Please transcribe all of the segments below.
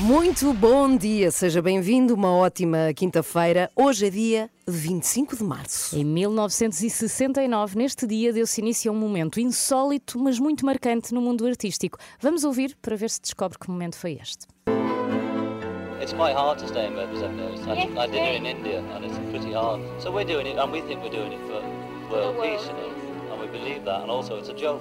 Muito bom dia, seja bem-vindo, uma ótima quinta-feira. Hoje é dia 25 de março. Em 1969, neste dia, deu-se início a um momento insólito, mas muito marcante no mundo artístico. Vamos ouvir para ver se descobre que momento foi este. It's quite hard to stay in Memphis, I've noticed. I, I did it in India, and it's pretty hard. So we're doing it, and we think we're doing it for world peace, you know, and we believe that, and also it's a joke.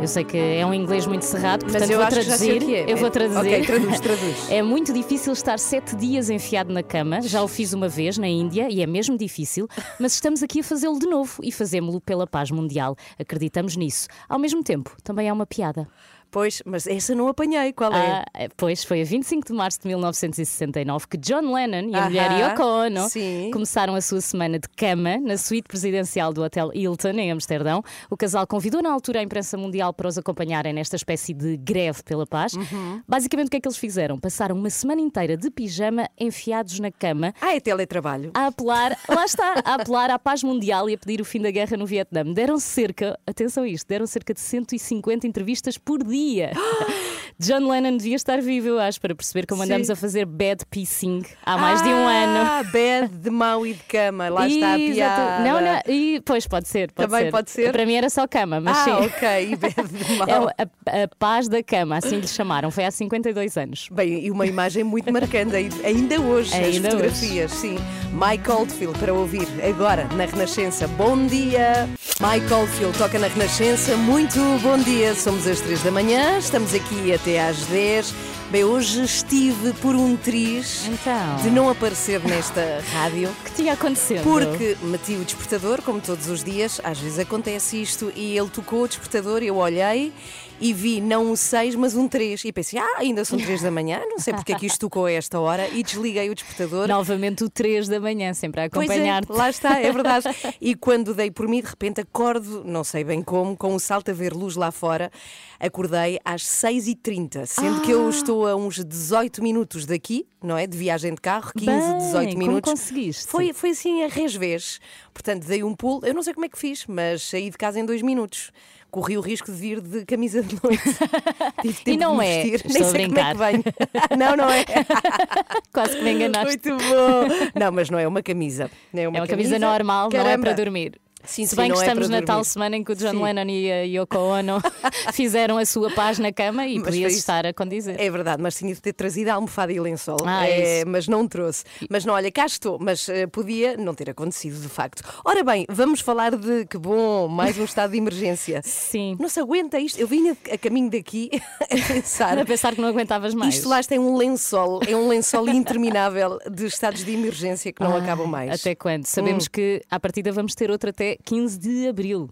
Eu sei que é um inglês muito cerrado, portanto Mas eu vou traduzir. é. Eu vou traduzir. Ok, traduz, traduz. É muito difícil estar sete dias enfiado na cama. Já o fiz uma vez na Índia e é mesmo difícil, mas estamos aqui a fazê-lo de novo e fazemos-lo pela paz mundial. Acreditamos nisso. Ao mesmo tempo, também é uma piada. Pois, mas essa não apanhei, qual é? Ah, pois foi a 25 de março de 1969 que John Lennon e a Aham, mulher Yoko Ono sim. começaram a sua semana de cama na suíte presidencial do Hotel Hilton, em Amsterdão. O casal convidou na altura a imprensa mundial para os acompanharem nesta espécie de greve pela paz. Uhum. Basicamente, o que é que eles fizeram? Passaram uma semana inteira de pijama enfiados na cama. Ah, é teletrabalho. A apelar, lá está, a apelar à paz mundial e a pedir o fim da guerra no Vietnã. Deram cerca, atenção a isto, deram cerca de 150 entrevistas por dia sabia. John Lennon devia estar vivo, eu acho, para perceber como Sim. andamos a fazer bad piecing há mais de um ano. Ah, bad de mão e de cama, lá está a piada. Não, não, e, pois pode ser, pode Também ser. pode ser? Para mim era só cama, mas Ah, sim. ok, e bad de mão. É a, a paz da cama, assim lhe chamaram. Foi há 52 anos. Bem, e uma imagem muito marcante, ai- ainda hoje, Ainda as fotografias, sim. Mike Oldfield para ouvir agora na Renascença. Bom dia! Mike Oldfield toca na Renascença. Muito bom dia, somos às 3 da manhã, estamos aqui até às 10. Bem, hoje estive por um triz Então. de não aparecer nesta rádio. Que tinha acontecido? Porque meti o despertador, como todos os dias, às vezes acontece isto, e ele tocou o despertador, eu olhei e vi não um 6, mas um 3. E pensei, ah, ainda são 3 da manhã, não sei porque é que isto tocou a esta hora, e desliguei o despertador. Novamente o 3 da manhã, sempre a é, acompanhar-te. lá está, é verdade. E quando dei por mim, de repente acordo, não sei bem como, com um salto a ver luz lá fora. Acordei às 6h30, sendo que Ah! eu estou a uns 18 minutos daqui, não é? De viagem de carro, 15, Bem, 18 como minutos. conseguiste? Foi, foi assim a resvés. Portanto, dei um pulo, eu não sei como é que fiz, mas saí de casa em dois minutos. Corri o risco de vir de camisa de noite. Tive tempo E não de é. Estou Nem a sei como é que brincar. venho. não, não é. Quase que me enganaste. Muito bom. Não, mas não é uma camisa. É uma, É uma camisa normal, não é Caramba. para dormir. Sim, Se bem que é estamos para na tal semana em que o John Sim. Lennon e a Yoko Ono fizeram a sua paz na cama e Mas isso. estar a condizer. É verdade, mas tinha de ter trazido a almofada e lençol. Ah, É, mas não trouxe. Mas não, olha, cá estou, mas eh, podia não ter acontecido de facto. Ora bem, vamos falar de que bom, mais um estado de emergência. Sim. Não se aguenta isto. Eu vinha a caminho daqui a pensar. A pensar que não aguentavas mais. Isto lá tem um lençol, é um lençol interminável de estados de emergência que não Ai, acabam mais. Ah, Até quando? Sabemos que à partida vamos ter outro até 15 de abril.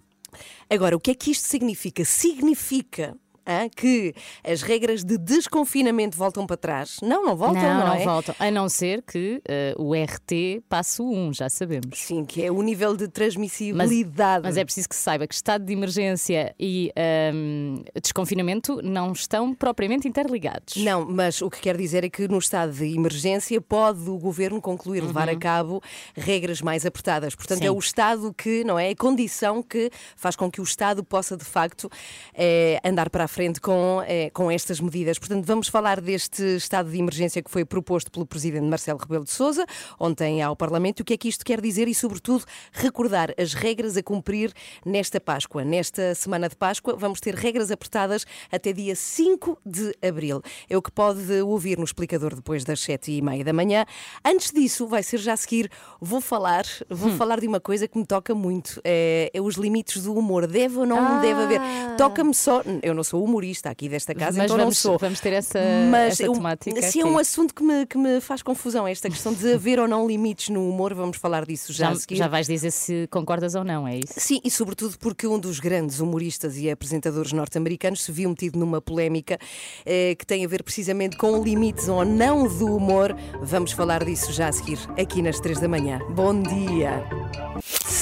Agora, o que é que isto significa? Significa hã, que as regras de desconfinamento voltam para trás? Não, não voltam, não, não, não é? voltam. A não ser que eh, o RT passe o 1, já sabemos. Sim, que é o nível de transmissibilidade. Mas é preciso que se saiba que estado de emergência e ahm, desconfinamento não estão propriamente interligados. Não, mas o que quer dizer é que no estado de emergência pode o governo concluir levar a cabo regras mais apertadas. Portanto, Uhum. Sim. é o Estado que, não é? A condição que faz com que o Estado possa, de facto, eh, andar para a frente com, eh, com estas medidas. Portanto, vamos falar deste estado de emergência que foi proposto pelo Presidente Marcelo Rebelo de Sousa ontem ao Parlamento. O que é que isto quer dizer e, sobretudo, recordar as regras a cumprir nesta Páscoa. Nesta semana de Páscoa, vamos ter regras apertadas até dia 5 de abril. É o que pode ouvir no explicador depois das 7 e meia da manhã. Antes disso, vai ser já a seguir, vou falar, vou falar de uma coisa que me toca muito. É, é os limites do humor. Deve ou não deve haver? Toca-me só, eu não sou sou humorista aqui desta casa, Mas então vamos, não sou. vamos ter essa, Mas essa um- temática. se é aqui. um assunto que me, que me faz confusão, esta questão de haver ou não limites no humor, vamos falar disso já, já, já vais dizer se concordas ou não, é isso? Sim, e sobretudo porque um dos grandes humoristas e apresentadores norte-americanos se viu metido numa polémica eh, que tem a ver precisamente com limites ou não do humor. Vamos falar disso já a seguir, aqui nas três da manhã. Bom dia!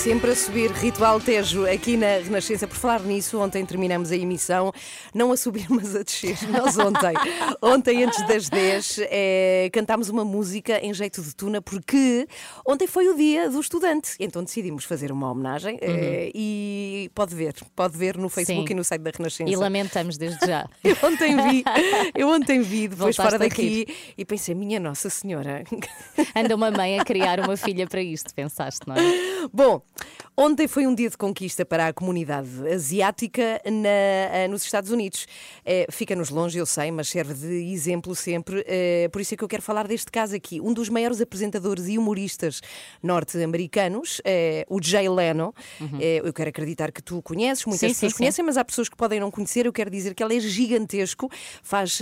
Sempre a subir, Ritual Tejo aqui na Renascença. Por falar nisso, ontem terminamos a emissão, não a subir, mas a descer. Nós ontem, ontem antes das 10, eh, cantámos uma música em jeito de tuna, porque ontem foi o dia do estudante. Então decidimos fazer uma homenagem eh, e pode ver, pode ver no Facebook Uhum. Sim. e no site da Renascença. E lamentamos desde já. Eu ontem vi, eu ontem vi depois Voltaste fora daqui e pensei, minha Nossa Senhora. Anda uma mãe a criar uma filha para isto, pensaste, não é? Bom, ontem foi um dia de conquista para a comunidade asiática na- eh, nos Estados Unidos. Eh, Fica-nos longe, eu sei, mas serve de exemplo sempre. eh, Por isso é que eu quero falar deste caso aqui. Um dos maiores apresentadores e humoristas norte-americanos, eh, o Jay Leno. Eh, Eu quero acreditar que tu o conheces, muitas Uhum. Sim, pessoas sim, sim. conhecem, mas há pessoas que podem não conhecer. Eu quero dizer que ele é gigantesco, faz,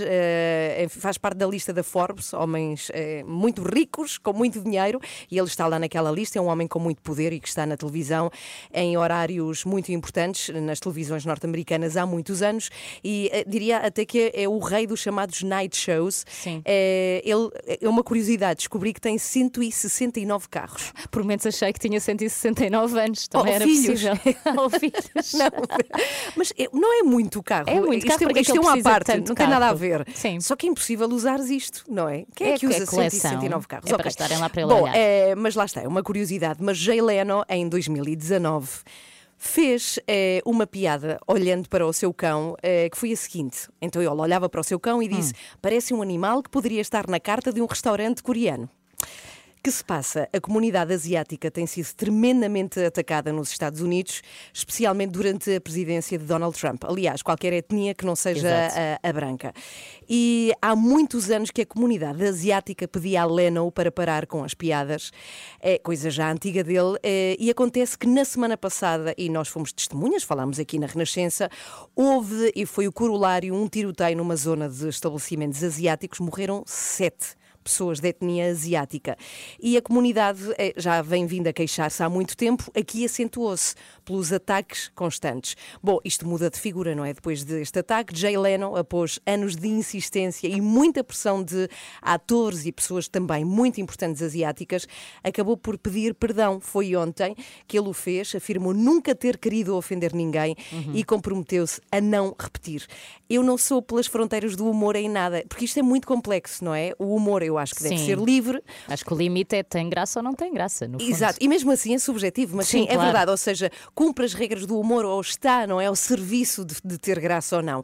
faz parte da lista da Forbes, homens muito ricos, com muito dinheiro, e ele está lá naquela lista. É um homem com muito poder e que está na televisão em horários muito importantes, nas televisões norte-americanas há muitos anos, e eh, diria até que é, é o rei dos chamados night shows. Sim. Eh, ele, é uma curiosidade, descobri que tem 169 carros. Por momentos achei que tinha 169 anos, também Oh, era filhos. possível. Ou filhos. Não, mas é- não é muito carro. É muito isto carro, é, porque é isto é uma parte, não tem nada a ver. Sim. Só que é impossível usares isto, não é? Quem é, É que usa é coleção. 169 carros? É para estarem lá para ele Bom, eh, mas lá está, é uma curiosidade. Mas Jay Leno, em 2019, fez eh, uma piada olhando para o seu cão, eh, que foi a seguinte. Então ele olhava para o seu cão e disse: Hum. Parece um animal que poderia estar na carta de um restaurante coreano. Que se passa? A comunidade asiática tem sido tremendamente atacada nos Estados Unidos, especialmente durante a presidência de Donald Trump. Aliás, qualquer etnia que não seja a, a branca. E há muitos anos que a comunidade asiática pedia a Leno para parar com as piadas, é coisa já antiga dele, eh, e acontece que na semana passada, e nós fomos testemunhas, falámos aqui na Renascença, houve, e foi o corolário, um tiroteio numa zona de estabelecimentos asiáticos, morreram sete pessoas de etnia asiática. E a comunidade eh, já vem vindo a queixar-se há muito tempo, aqui acentuou-se pelos ataques constantes. Bom, isto muda de figura, não é? Depois deste ataque, Jay Leno, após anos de insistência e muita pressão de atores e pessoas também muito importantes asiáticas, acabou por pedir perdão. Foi ontem que ele o fez, afirmou nunca ter querido ofender ninguém e comprometeu-se a não repetir. Eu não sou pelas fronteiras do humor em nada, porque isto é muito complexo, não é? O humor eu acho que deve Sim. ser livre, Acho que o limite é tem graça ou não tem graça, no fundo. Exato, e mesmo assim é subjetivo, mas sim, Sim, é claro. verdade, ou seja, cumpre as regras do humor ou está, não é? Ao serviço de, de ter graça ou não.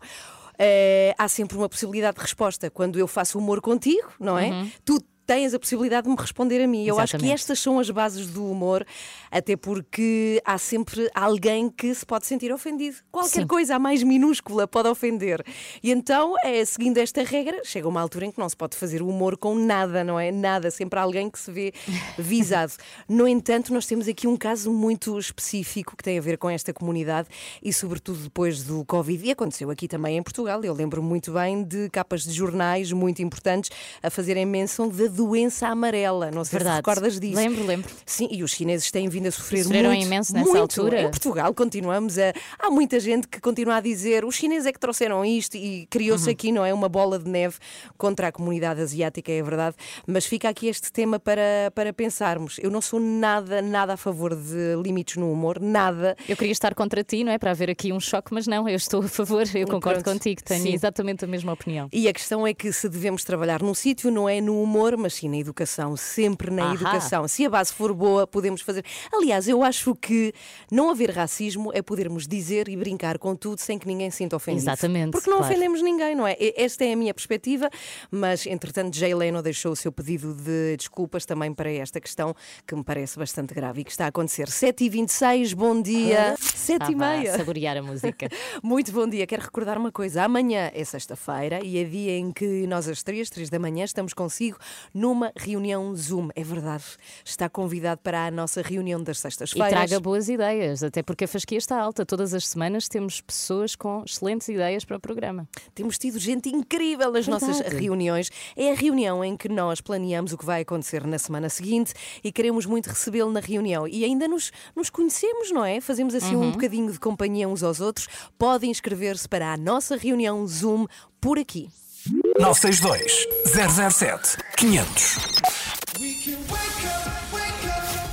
Eh, há sempre uma possibilidade de resposta. Quando eu faço humor contigo, não é? Tu tens a possibilidade de me responder a mim. Eu acho que estas são as bases do humor, até porque há sempre alguém que se pode sentir ofendido. Qualquer Sim. coisa, a mais minúscula, pode ofender. E então, é, seguindo esta regra, chega uma altura em que não se pode fazer humor com nada, não é? Nada, sempre há alguém que se vê visado. No entanto, nós temos aqui um caso muito específico que tem a ver com esta comunidade e, sobretudo, depois do Covid. E aconteceu aqui também em Portugal. Eu lembro muito bem de capas de jornais muito importantes a fazerem menção da doença amarela. Não sei se Verdade. recordas disso. Lembro, lembro. Sim, e os chineses têm vindo a sofrer Sofreram muito. imenso nessa muito. altura. Em Portugal continuamos a. Há muita gente que continua a dizer os chineses é que trouxeram isto e criou-se Uhum. aqui, não é? Uma bola de neve contra a comunidade asiática, é verdade. Mas fica aqui este tema para, para pensarmos. Eu não sou nada, nada a favor de limites no humor, nada. Eu queria estar contra ti, não é? Para haver aqui um choque, mas não, eu estou a favor, eu concordo Pronto. contigo, tenho Sim. exatamente a mesma opinião. E a questão é que se devemos trabalhar num sítio, não é no humor, mas sim na educação. Sempre na Ahá. educação. Se a base for boa, podemos fazer. Aliás, eu acho que não haver racismo é podermos dizer e brincar com tudo sem que ninguém se sinta ofendido. Exatamente, Porque não claro. ofendemos ninguém, não é? Esta é a minha perspectiva, mas entretanto, Jay Leno deixou o seu pedido de desculpas também para esta questão que me parece bastante grave e que está a acontecer. 7h26, bom dia. Estava 7h30. a saborear a música. Muito bom dia. Quero recordar uma coisa. Amanhã é sexta-feira e é dia em que nós, às três, três da manhã, estamos consigo numa reunião Zoom. É verdade. Está convidado para a nossa reunião das E sextas-feiras. traga boas ideias, até porque a fasquia está alta. Todas as semanas temos pessoas com excelentes ideias para o programa. Temos tido gente incrível nas nossas Verdade. reuniões. É a reunião em que nós planeamos o que vai acontecer na semana seguinte e queremos muito recebê-lo na reunião. E ainda nos, nos conhecemos, não é? Fazemos assim um bocadinho de companhia uns aos outros. Podem inscrever-se para a nossa reunião Zoom por aqui. 962 007 500.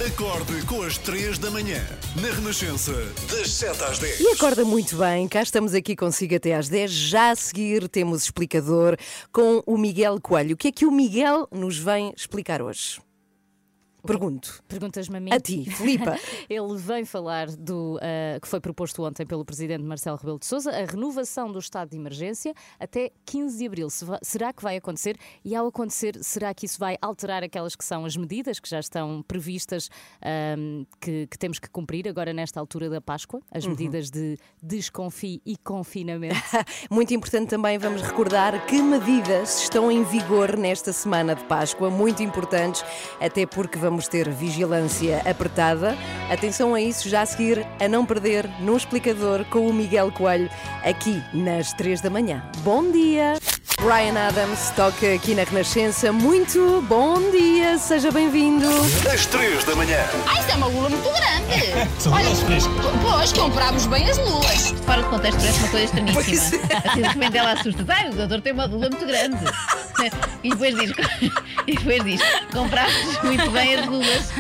Acorde com as 3 da manhã, na Renascença, das 7 às 10. E acorda muito bem, cá estamos aqui consigo até às 10. Já a seguir temos explicador com o Miguel Coelho. O que é que o Miguel nos vem explicar hoje? Pergunto. Perguntas-me a mim? A ti, Filipa. Ele vem falar do ah, que foi proposto ontem pelo presidente Marcelo Rebelo de Sousa, a renovação do estado de emergência até 15 de abril. Se será que vai acontecer? E ao acontecer, será que isso vai alterar aquelas que são as medidas que já estão previstas ahm, que, que temos que cumprir agora nesta altura da Páscoa? As medidas de desconfio e confinamento. Muito importante também, vamos recordar que medidas estão em vigor nesta semana de Páscoa, muito importantes, até porque vamos ter vigilância apertada. Atenção a isso, já a seguir, a não perder no explicador com o Miguel Coelho, aqui nas 3 da manhã. Bom dia! Ryan Adams toca aqui na Renascença. Muito bom dia, seja bem-vindo. Às 3 da manhã. Ah, isso é uma lula muito grande. Olha, pois, comprámos bem as lulas. Fora de contexto parece uma coisa estranhíssima. Pois Assim, de repente ela assusta. Ai, o doutor tem uma lula muito grande. E depois diz, e depois diz comprámos muito bem as lulas.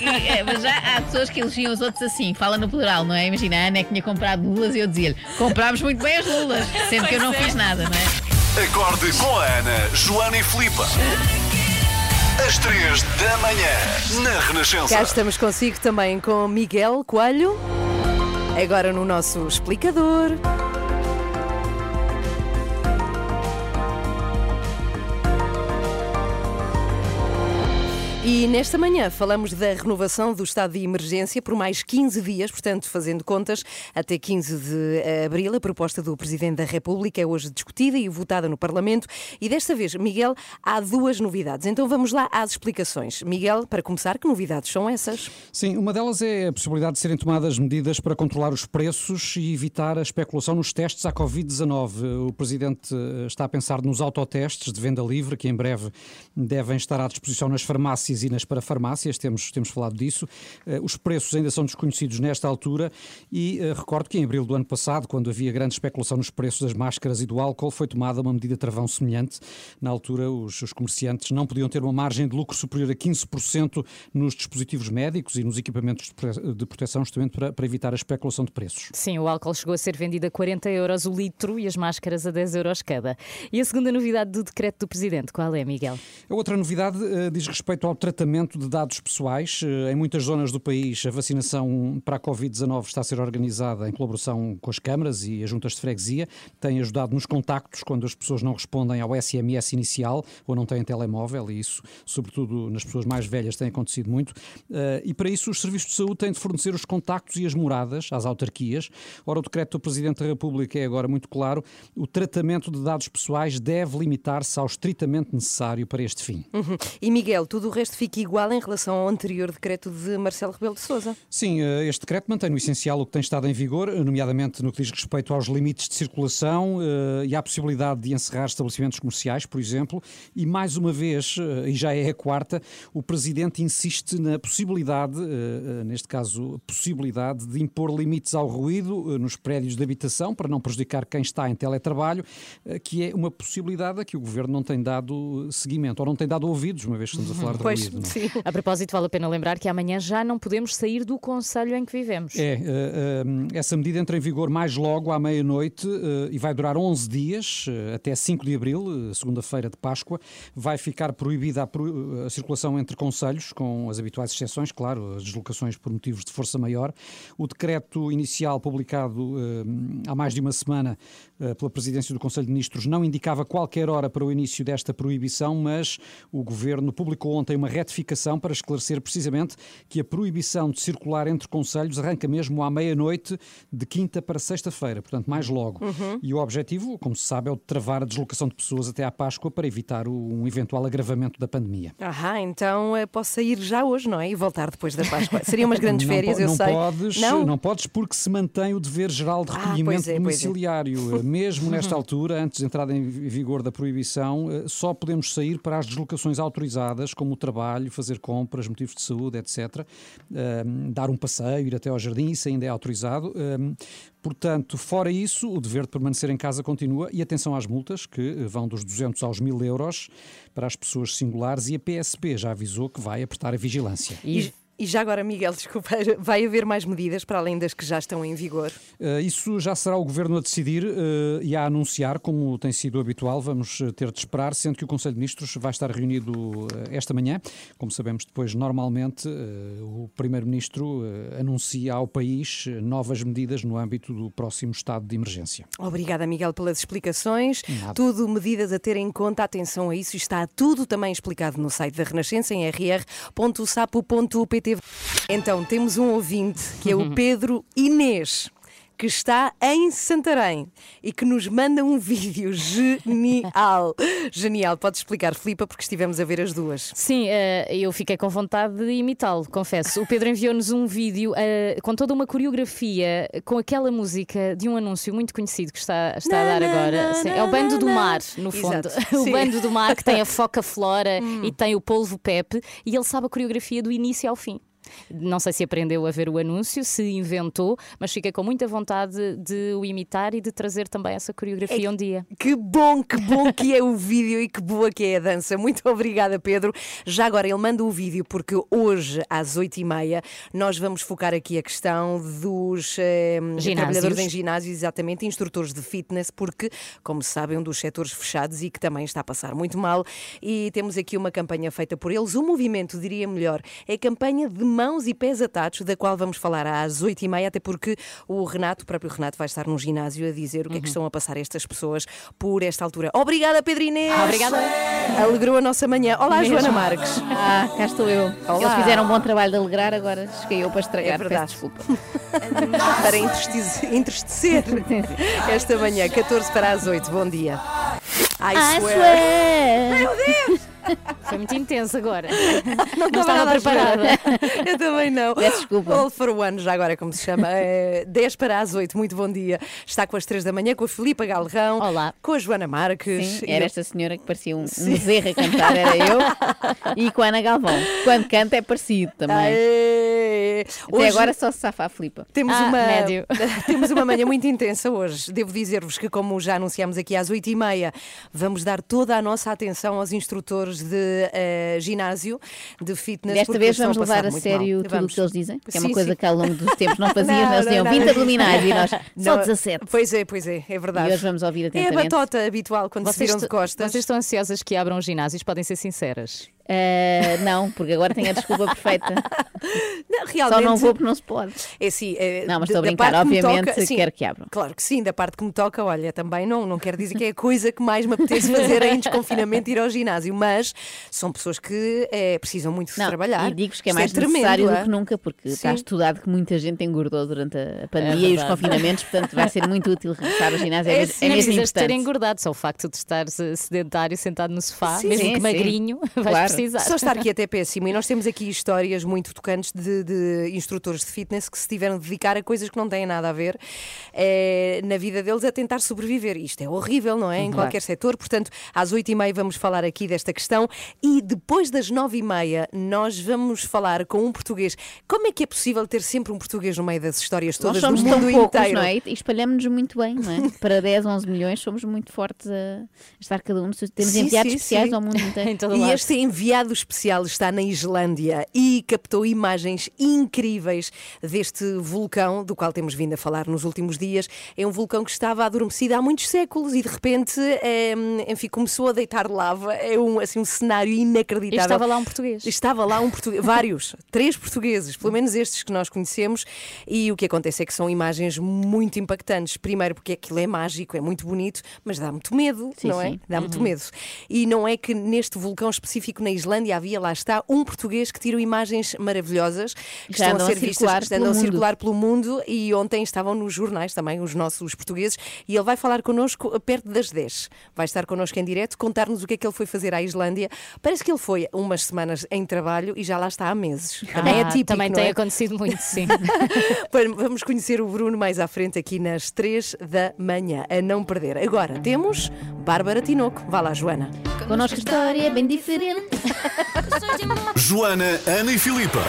E, é, mas já há pessoas que elogiam os outros assim, fala no plural, não é? Imagina, a Ana é que tinha comprado lulas e eu dizia-lhe, comprámos muito bem as lulas, sendo que eu não fiz nada, não é? Acorde com a Ana, Joana e Filipa. Às 3 da manhã, na Renascença. Cá estamos consigo também com Miguel Coelho, agora no nosso explicador. E nesta manhã falamos da renovação do estado de emergência por mais 15 dias, portanto, fazendo contas, até 15 de abril. A proposta do Presidente da República é hoje discutida e votada no Parlamento. E desta vez, Miguel, há duas novidades. Então vamos lá às explicações. Miguel, para começar, que novidades são essas? Sim, uma delas é a possibilidade de serem tomadas medidas para controlar os preços e evitar a especulação nos testes à Covid-19. O Presidente eh, está a pensar nos autotestes de venda livre, que em breve devem estar à disposição nas farmácias e nas parafarmácias, temos, temos falado disso. Eh, Os preços ainda são desconhecidos nesta altura e eh, recordo que em abril do ano passado, quando havia grande especulação nos preços das máscaras e do álcool, foi tomada uma medida travão semelhante. Na altura, os, os comerciantes não podiam ter uma margem de lucro superior a 15% nos dispositivos médicos e nos equipamentos de prote- de proteção, justamente para, para evitar a especulação de preços. Sim, o álcool chegou a ser vendido a 40 euros o litro e as máscaras a 10 euros cada. E a segunda novidade do decreto do Presidente, qual é, Miguel? A outra novidade eh, diz respeito ao tratamento de dados pessoais. Eh, em muitas zonas do país, a vacinação para a Covid-19 está a ser organizada em colaboração com as câmaras e as juntas de freguesia. Tem ajudado nos contactos quando as pessoas não respondem ao SMS inicial ou não têm telemóvel, e isso, sobretudo nas pessoas mais velhas, tem acontecido muito. Eh, E para isso, os serviços de saúde têm de fornecer os contactos e as moradas às autarquias. Ora, o decreto do Presidente da República é agora muito claro: o tratamento de dados pessoais deve limitar-se ao estritamente necessário para este fim. Uhum. E Miguel, tudo o resto fica igual em relação ao anterior decreto de Marcelo Rebelo de Sousa. Sim, eh, este decreto mantém no essencial o que tem estado em vigor, eh, nomeadamente no que diz respeito aos limites de circulação eh, e à possibilidade de encerrar estabelecimentos comerciais, por exemplo. E mais uma vez, e já é a quarta, o Presidente insiste na possibilidade, neste caso, possibilidade de impor limites ao ruído nos prédios de habitação para não prejudicar quem está em teletrabalho, que é uma possibilidade a que o Governo não tem dado seguimento, ou não tem dado ouvidos, uma vez que estamos a falar de Pois, ruído. não é? A propósito, vale a pena lembrar que amanhã já não podemos sair do Conselho em que vivemos. É, eh, eh, essa medida entra em vigor mais logo à meia-noite eh, e vai durar 11 dias, até 5 de abril, segunda-feira de Páscoa. Vai ficar proibida a, pro- a circulação entre conselhos, com as habituais exceções, claro, as deslocações por motivos de força maior. O decreto inicial, publicado há mais de uma semana, pela presidência do Conselho de Ministros não indicava qualquer hora para o início desta proibição, mas o governo publicou ontem uma retificação para esclarecer precisamente que a proibição de circular entre conselhos arranca mesmo à meia-noite de quinta para sexta-feira, portanto, mais logo. Uhum. E o objetivo, como se sabe, é o de travar a deslocação de pessoas até à Páscoa para evitar um eventual agravamento da pandemia. Ahá, então eh, posso sair já hoje, não é? E voltar depois da Páscoa. Seriam umas grandes não férias, po- eu não sei. Podes, não? podes porque se mantém o dever geral de Ah, recolhimento pois é, pois é. Mesmo nesta altura, antes de entrada em vigor da proibição, eh, só podemos sair para as deslocações autorizadas, como o trabalho, fazer compras, motivos de saúde, etc. Ahm, dar um passeio, ir até ao jardim, isso ainda é autorizado. Ahm, Portanto, fora isso, o dever de permanecer em casa continua e atenção às multas, que eh, vão dos 200 aos 1000 euros para as pessoas singulares e a PSP já avisou que vai apertar a vigilância. E, e já agora, Miguel, desculpa, vai haver mais medidas para além das que já estão em vigor? Uh, Isso já será o Governo a decidir uh, e a anunciar, como tem sido habitual. Vamos uh, ter de esperar, sendo que o Conselho de Ministros vai estar reunido uh, esta manhã. Como sabemos, depois, normalmente, o Primeiro-Ministro anuncia ao país novas medidas no âmbito do próximo estado de emergência. Obrigada, Miguel, pelas explicações. Nada. Tudo medidas a ter em conta. Atenção a isso. Está tudo também explicado no site da Renascença em rr.sapo.pt. Então, temos um ouvinte que é o Pedro Inês. Que está em Santarém e que nos manda um vídeo genial. Genial, pode explicar, Filipa, porque estivemos a ver as duas. Sim, eh, eu fiquei com vontade de imitá-lo, confesso. O Pedro enviou-nos um vídeo eh, com toda uma coreografia, com aquela música de um anúncio muito conhecido que está, está a dar agora. é o Bando do. Mar, no fundo. Exato, O. Bando do Mar que tem a foca Flora Hum. e tem o polvo Pepe e ele sabe a coreografia do início ao fim. Não sei se aprendeu a ver o anúncio, se inventou, mas fiquei com muita vontade de o imitar e de trazer também essa coreografia um dia. Que bom, que bom que é o vídeo e que boa que é a dança. Muito obrigada, Pedro. Já agora ele manda o vídeo porque hoje, às oito e meia, nós vamos focar aqui a questão dos eh, trabalhadores em ginásios, exatamente, instrutores de fitness, porque, como sabem, um dos setores fechados e que também está a passar muito mal. E temos aqui uma campanha feita por eles. O movimento, diria melhor, é a campanha de mãos e pés atados, da qual vamos falar às oito e meia, até porque o Renato, o próprio Renato, vai estar num ginásio a dizer o que é que estão a passar estas pessoas por esta altura. Obrigada, Pedro Inês! Obrigada. Alegrou a nossa manhã. Olá, Mesmo. Joana Marques. Ah, cá estou eu. Olá. Eles fizeram um bom trabalho de alegrar, agora cheguei eu para estragar. É verdade. Peço desculpa. Para entristecer, esta manhã, 14 para as 8. Bom dia. I swear. Foi muito intenso agora. Não, Não estava preparada. Eu também não. Peço desculpa. All for one, já agora como se chama. É, 10 para as 8, muito bom dia. Está com as 3 da manhã, com a Filipa Galrão. Olá. Com a Joana Marques. Sim, era eu- esta senhora que parecia um, um bezerro a cantar, era eu. E com a Ana Galvão. Quando canta é parecido também. Aê! Até Hoje agora só se safa a flipa. Temos, Ah, uma, médio. temos uma manhã muito intensa hoje. Devo dizer-vos que, como já anunciámos aqui às 8h30, vamos dar toda a nossa atenção aos instrutores de eh, ginásio, de fitness. Desta vez vamos levar a sério mal. tudo o que eles dizem, que é uma coisa sim. que ao longo dos tempos não fazíamos. Não, Nós não, 20 não. abdominais e nós só Não, 17. Pois é, pois é, é verdade. E hoje vamos ouvir É a atentamente. batota habitual quando se viram de costas. vocês estão ansiosas que abram os ginásios? Podem ser sinceras. Ah, não, porque agora tenho a desculpa perfeita. Não, Só realmente, não vou porque não se pode. É assim, é, Não, mas estou a brincar. parte que Obviamente toca- sim, quero que abram. Claro que sim, da parte que me toca, olha, também não, não quero dizer que é a coisa que mais me apetece fazer em desconfinamento ir ao ginásio, mas são pessoas que eh, precisam muito de Não, trabalhar. e digo-vos que é Isto mais tremendo, necessário é? do que nunca, porque está Sim. estudado que muita gente engordou durante a a pandemia e os confinamentos, portanto vai ser muito útil regressar ao ginásio. É, É mesmo- sim, é mesmo precisas ter importante. engordado, só o facto de estar sedentário sentado no sofá, Sim, mesmo sim, que sim. magrinho, vais Claro. Precisar. Só estar aqui até é péssimo. E nós temos aqui histórias muito tocantes de, de instrutores de fitness que se tiveram de dedicar a coisas que não têm nada a ver eh, na vida deles a tentar sobreviver. Isto é horrível, não é? Em Claro. qualquer setor. Portanto, às oito e meia vamos falar aqui desta questão e depois das nove e meia nós vamos falar com um português. Como é que é possível ter sempre um português no meio das histórias Nós todas somos do tão mundo poucos, inteiro? não é? E espalhamos-nos muito bem, não é? Para 10, 11 milhões somos muito fortes a estar cada um. Temos Sim, enviados sim, especiais sim. ao mundo inteiro. E lado. este enviado enviado especial está na Islândia e captou imagens incríveis deste vulcão, do qual temos vindo a falar nos últimos dias. É um vulcão que estava adormecido há muitos séculos e de repente, é, enfim, começou a deitar lava. É um, assim, um cenário inacreditável. E estava lá um português. Estava lá um português, vários, três portugueses, pelo menos estes que nós conhecemos. E o que acontece é que são imagens muito impactantes. Primeiro, porque aquilo é mágico, é muito bonito, mas dá muito medo, Sim, não é? sim. Dá muito medo. E não é que neste vulcão específico na Islândia havia, lá está, um português que tirou imagens maravilhosas que Já estão a andam a ser vistas, circular que andam pelo a mundo. circular pelo mundo e ontem estavam nos jornais também, os nossos portugueses, e ele vai falar connosco perto das 10. Vai estar connosco em direto, contar-nos o que é que ele foi fazer à Islândia. Parece que ele foi umas semanas em trabalho e já lá está há meses. Também é Ah, típico, Também tem é? acontecido muito, sim. Vamos conhecer o Bruno mais à frente aqui nas 3 da manhã, a não perder. Agora temos Bárbara Tinoco. Vá lá, Joana. Connosco a história é bem diferente. Joana, Ana e Filipa.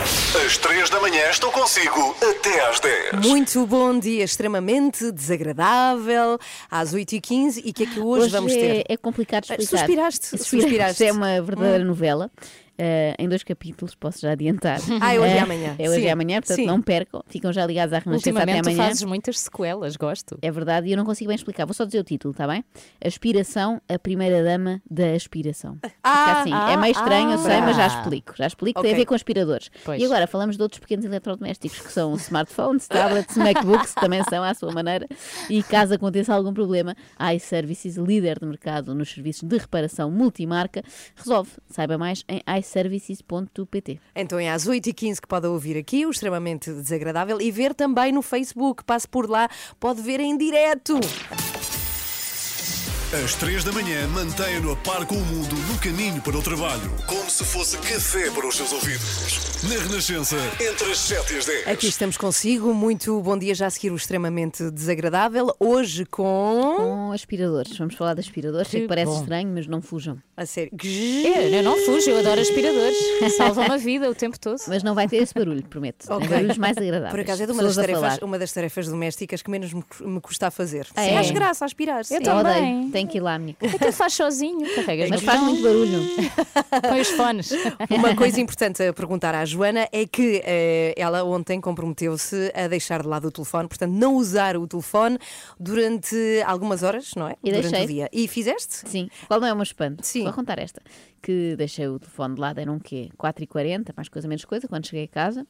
Às 3 da manhã estou consigo até às 10. Muito bom dia, extremamente desagradável, às 8h15. E o que é que hoje, Hoje vamos é, ter? é complicado de explicar. Suspiraste, suspiraste. Isto é uma verdadeira novela. Eh, em dois capítulos, posso já adiantar. Ah, é hoje e Eh, amanhã. É hoje e amanhã, portanto Sim. não percam. Ficam já ligados à Renascença até amanhã. fazes muitas sequelas, gosto. É verdade, e eu não consigo bem explicar. Vou só dizer o título, está bem? Aspiração, a primeira dama da aspiração. Ah, assim. ah, é meio estranho, eu sei, mas já ah. explico. Já explico, Ok. tem a ver com aspiradores. Pois. E agora falamos de outros pequenos eletrodomésticos, que são smartphones, tablets, MacBooks, também são à sua maneira. E caso aconteça algum problema, a iServices, líder de mercado nos serviços de reparação multimarca, resolve. Saiba mais em iServices.pt. Então é às 8h15 que pode ouvir aqui, o extremamente desagradável, e ver também no Facebook. Passe por lá, pode ver em direto. Às 3 da manhã mantenha-no a par com o mundo no caminho para o trabalho. Como se fosse café para os seus ouvidos. Na Renascença, entre as 7 e as 10. Aqui estamos consigo. Muito bom dia já a seguir o extremamente desagradável. Hoje com. Com aspiradores. Vamos falar de aspiradores. Sei que Que parece bom. estranho, mas não fujam. A sério. Eu, eu não fujo, eu adoro aspiradores. Salvam a vida o tempo todo. Mas não vai ter esse barulho, prometo. Ok. Tem barulhos mais agradáveis. Por acaso é de uma das, tarefas, uma das tarefas domésticas que menos me, me custa a fazer. Ah, Sim, é? Faz graça a aspirar-se. Eu sim. Eu também. Tem que ir lá, amiga. Até faz sozinho, carregas Mas no faz muito barulho. põe os fones. Uma coisa importante a perguntar à Joana é que eh, ela ontem comprometeu-se a deixar de lado o telefone, portanto, não usar o telefone durante algumas horas, não é? E durante deixei. o dia. E fizeste? Sim. Qual não é o meu espanto? Sim. Vou contar esta. Que deixei o telefone de lado, eram o quê? 4h40, mais coisa, menos coisa, quando cheguei a casa.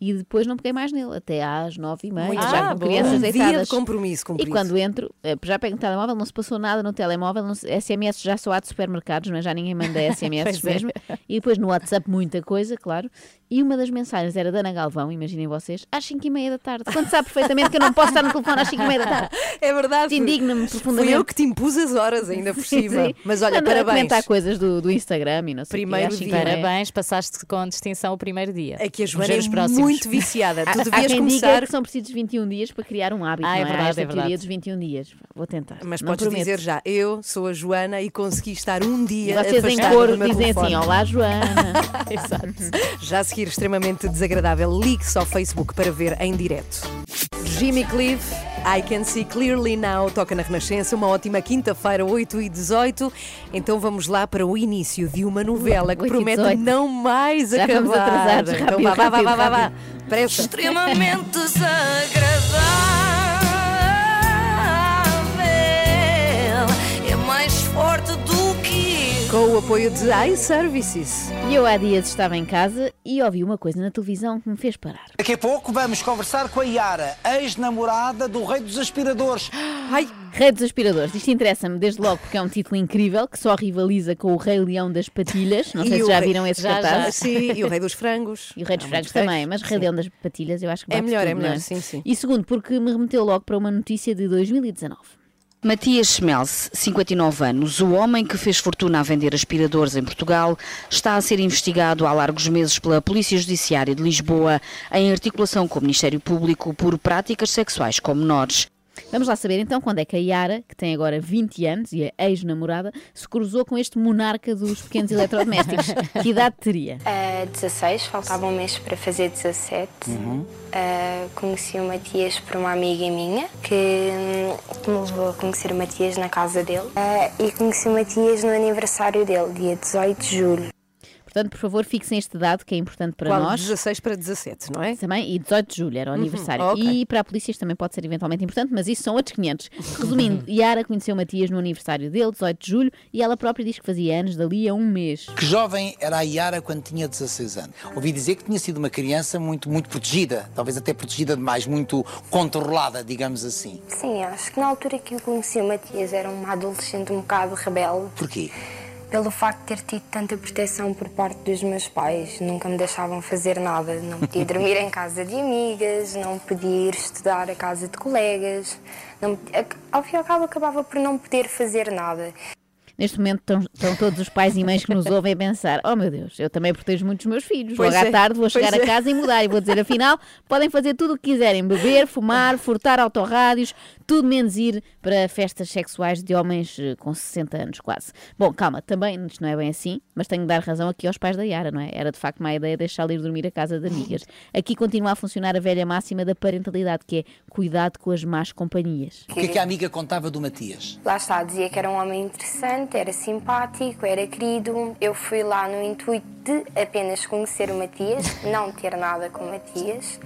E depois não peguei mais nele, até às 9h30, Muito já bem. com Ah, crianças um dia deitadas. de compromisso E quando entro, eh, já pego no telemóvel, não se passou nada no telemóvel, não SMS já só há de supermercados, não é? já ninguém manda SMS é. mesmo. E depois no WhatsApp muita coisa, claro. E uma das mensagens era da Ana Galvão, imaginem vocês, às 5h30 da tarde. Quando sabe perfeitamente que eu não posso estar no telefone às 5h30 da tarde. É verdade. Indigna-me Fui profundamente. eu que te impus as horas ainda por cima. Sim. Mas olha, Anda a parabéns. comentar coisas do, do Instagram e não sei Primeiro às dia. 5h30. Parabéns, passaste com distinção o primeiro dia. É que a Joana é muito viciada. Tu Há- há devias quem começar. diga que são precisos 21 dias para criar um hábito, Ah, é não é? Verdade, esta é teoria verdade. dos 21 dias. Vou tentar. Mas não podes prometo. dizer já, eu sou a Joana e consegui estar um E dia vocês em coro dizem telefone. assim: Olá, Joana. Exato. Já a seguir, extremamente desagradável, ligue-se ao Facebook para ver em direto. Jimmy Cliff, I Can See Clearly Now, toca na Renascença, uma ótima quinta-feira, 8 e 18. Então vamos lá para o início de uma novela que 8 promete 18. não mais Já acabar. vamos atrasados. Então Rápido, vá, vá, vá, rápido, vá, vá, vá. Pressa. extremamente desagradável. Com o apoio de iServices. E eu há dias estava em casa e ouvi uma coisa na televisão que me fez parar. Daqui a pouco vamos conversar com a Yara, ex-namorada do rei dos aspiradores. Ai, Rei dos Aspiradores. Isto interessa-me desde logo porque é um título incrível que só rivaliza com o Rei Leão das Patilhas. Não sei E se já rei- viram esses Já, sim, e o Rei dos Frangos. E o Rei dos Há Frangos também, mas Rei Leão das Patilhas eu acho que É melhor, é tudo, melhor, não sim, sim. E segundo, porque me remeteu logo para uma notícia de 2019. Matias Schmelz, 59 anos, o homem que fez fortuna a vender aspiradores em Portugal, está a ser investigado há largos meses pela Polícia Judiciária de Lisboa, em articulação com o Ministério Público por práticas sexuais com menores. Vamos lá saber então quando é que a Yara, que tem agora 20 anos e é ex-namorada, se cruzou com este monarca dos pequenos eletrodomésticos. que idade teria? Ah, 16, faltava um mês para fazer 17. Ah, conheci o Matias por uma amiga minha que, hum, que me levou a conhecer o Matias na casa dele. Ah, e conheci o Matias no aniversário dele, dia 18 de julho. Portanto, por favor, fixem este dado que é importante para Qual? nós. 16 para 17, não é? Também, e 18 de julho era o Uhum, aniversário. ok. E para a polícia isto também pode ser eventualmente importante, mas isso são outros 500. Resumindo, Yara conheceu Matias no aniversário dele, 18 de julho, e ela própria diz que fazia anos dali a um mês. Que jovem era a Yara quando tinha 16 anos? Ouvi dizer que tinha sido uma criança muito, muito protegida, talvez até protegida demais, muito controlada, digamos assim. Sim, acho que na altura que eu conheci o Matias era uma adolescente um bocado rebelde. Porquê? Pelo facto de ter tido tanta proteção por parte dos meus pais, nunca me deixavam fazer nada. Não podia dormir em casa de amigas, não podia ir estudar a casa de colegas. Não, ao fim e ao cabo, acabava por não poder fazer nada. Neste momento estão, estão todos os pais e mães que nos ouvem a pensar: oh meu Deus, eu também protejo muitos meus filhos. Pois Logo é, à tarde vou chegar pois a é. casa e mudar. E vou dizer: afinal, podem fazer tudo o que quiserem: beber, fumar, furtar autorrádios, tudo menos ir para festas sexuais de homens eh, com 60 anos quase. Bom, calma, também isto não é bem assim, mas tenho de dar razão aqui aos pais da Yara, não é? Era de facto má ideia deixá-la ir dormir a casa de amigas. Aqui continua a funcionar a velha máxima da parentalidade, que é cuidado com as más companhias. O que é que a amiga contava do Matias? Lá está, dizia que era um homem interessante, era simpático, era querido. Eu fui lá no intuito de apenas conhecer o Matias, não ter nada com o Matias.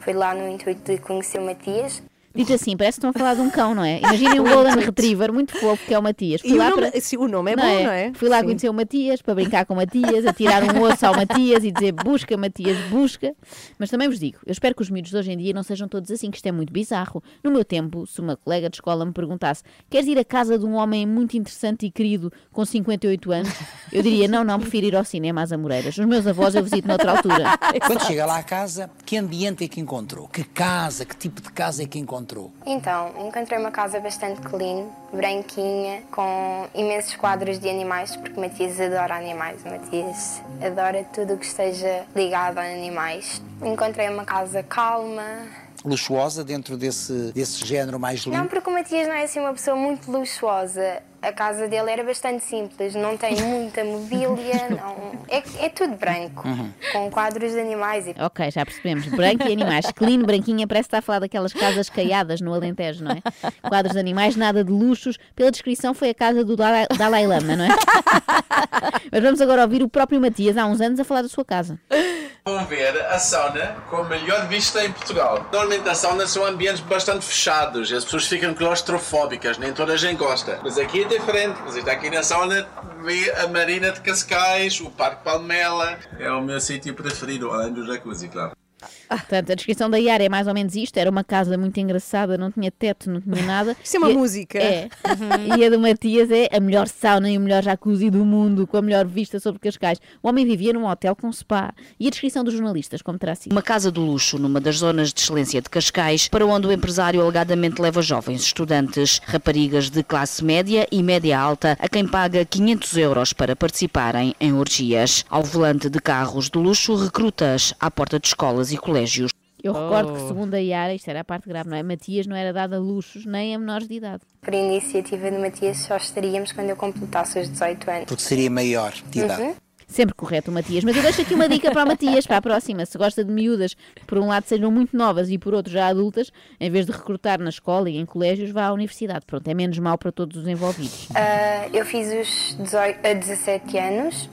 Fui lá no intuito de conhecer o Matias. Dito assim, parece que estão a falar de um cão, não é? Imaginem um Golden Retriever muito fofo, que é o Matias. E o nome- o nome é bom, não é? Fui lá Sim. conhecer o Matias, para brincar com o Matias, a tirar um osso ao Matias e dizer busca, Matias, busca. Mas também vos digo, eu espero que os miúdos de hoje em dia não sejam todos assim, que isto é muito bizarro. No meu tempo, se uma colega de escola me perguntasse queres ir à casa de um homem muito interessante e querido com 58 anos, eu diria não, não, prefiro ir ao cinema às Amoreiras. Os meus avós eu visito noutra altura. Quando chega lá à casa, que ambiente é que encontrou? Que casa, que tipo de casa é que encontrou? Então, encontrei uma casa bastante clean, branquinha, com imensos quadros de animais, porque Matias adora animais. Matias adora tudo o que esteja ligado a animais. Encontrei uma casa calma. Luxuosa dentro desse, desse género mais Não, limpo? porque o Matias não é assim uma pessoa muito luxuosa. A casa dele era bastante simples, não tem muita mobília, não. É, é tudo branco, Uhum. com quadros de animais e Ok, já percebemos. Branco e animais. Clean, branquinha, parece que está a falar daquelas casas caiadas no Alentejo, não é? Quadros de animais, nada de luxos. Pela descrição, foi a casa do Dalai, Dalai Lama, não é? Mas vamos agora ouvir o próprio Matias, há uns anos, a falar da sua casa. Vão ver a sauna com a melhor vista em Portugal. Normalmente as saunas são ambientes bastante fechados, as pessoas ficam claustrofóbicas, nem toda a gente gosta. Mas aqui é diferente, você está aqui na sauna, vê a Marina de Cascais, o Parque Palmela. É o meu sítio preferido, além do jacuzzi, claro. Portanto, a descrição da Yara é mais ou menos isto: era uma casa muito engraçada, não tinha teto, não tinha nada. Isso é uma E música. É. E a do Matias é a melhor sauna e o melhor jacuzzi do mundo, com a melhor vista sobre Cascais. O homem vivia num hotel com spa. E a descrição dos jornalistas, como terá sido? Uma casa de luxo numa das zonas de excelência de Cascais, para onde o empresário alegadamente leva jovens estudantes, raparigas de classe média e média alta, a quem paga 500 euros para participarem em orgias. Ao volante de carros de luxo, recrutas à porta de escolas e colégios. Eu recordo Oh. que, segundo a Yara, isto era a parte grave, não é? Matias não era dado a luxos nem a menores de idade. por iniciativa do Matias só estaríamos quando eu completasse os 18 anos. Porque seria maior de idade. Uhum. Sempre correto, o Matias. Mas eu deixo aqui uma dica para o Matias, para a próxima. Se gosta de miúdas que, por um lado, sejam muito novas e, por outro, já adultas, em vez de recrutar na escola e em colégios, vá à universidade. Pronto, é menos mau para todos os envolvidos. Ah, eu fiz os 18, a 17 anos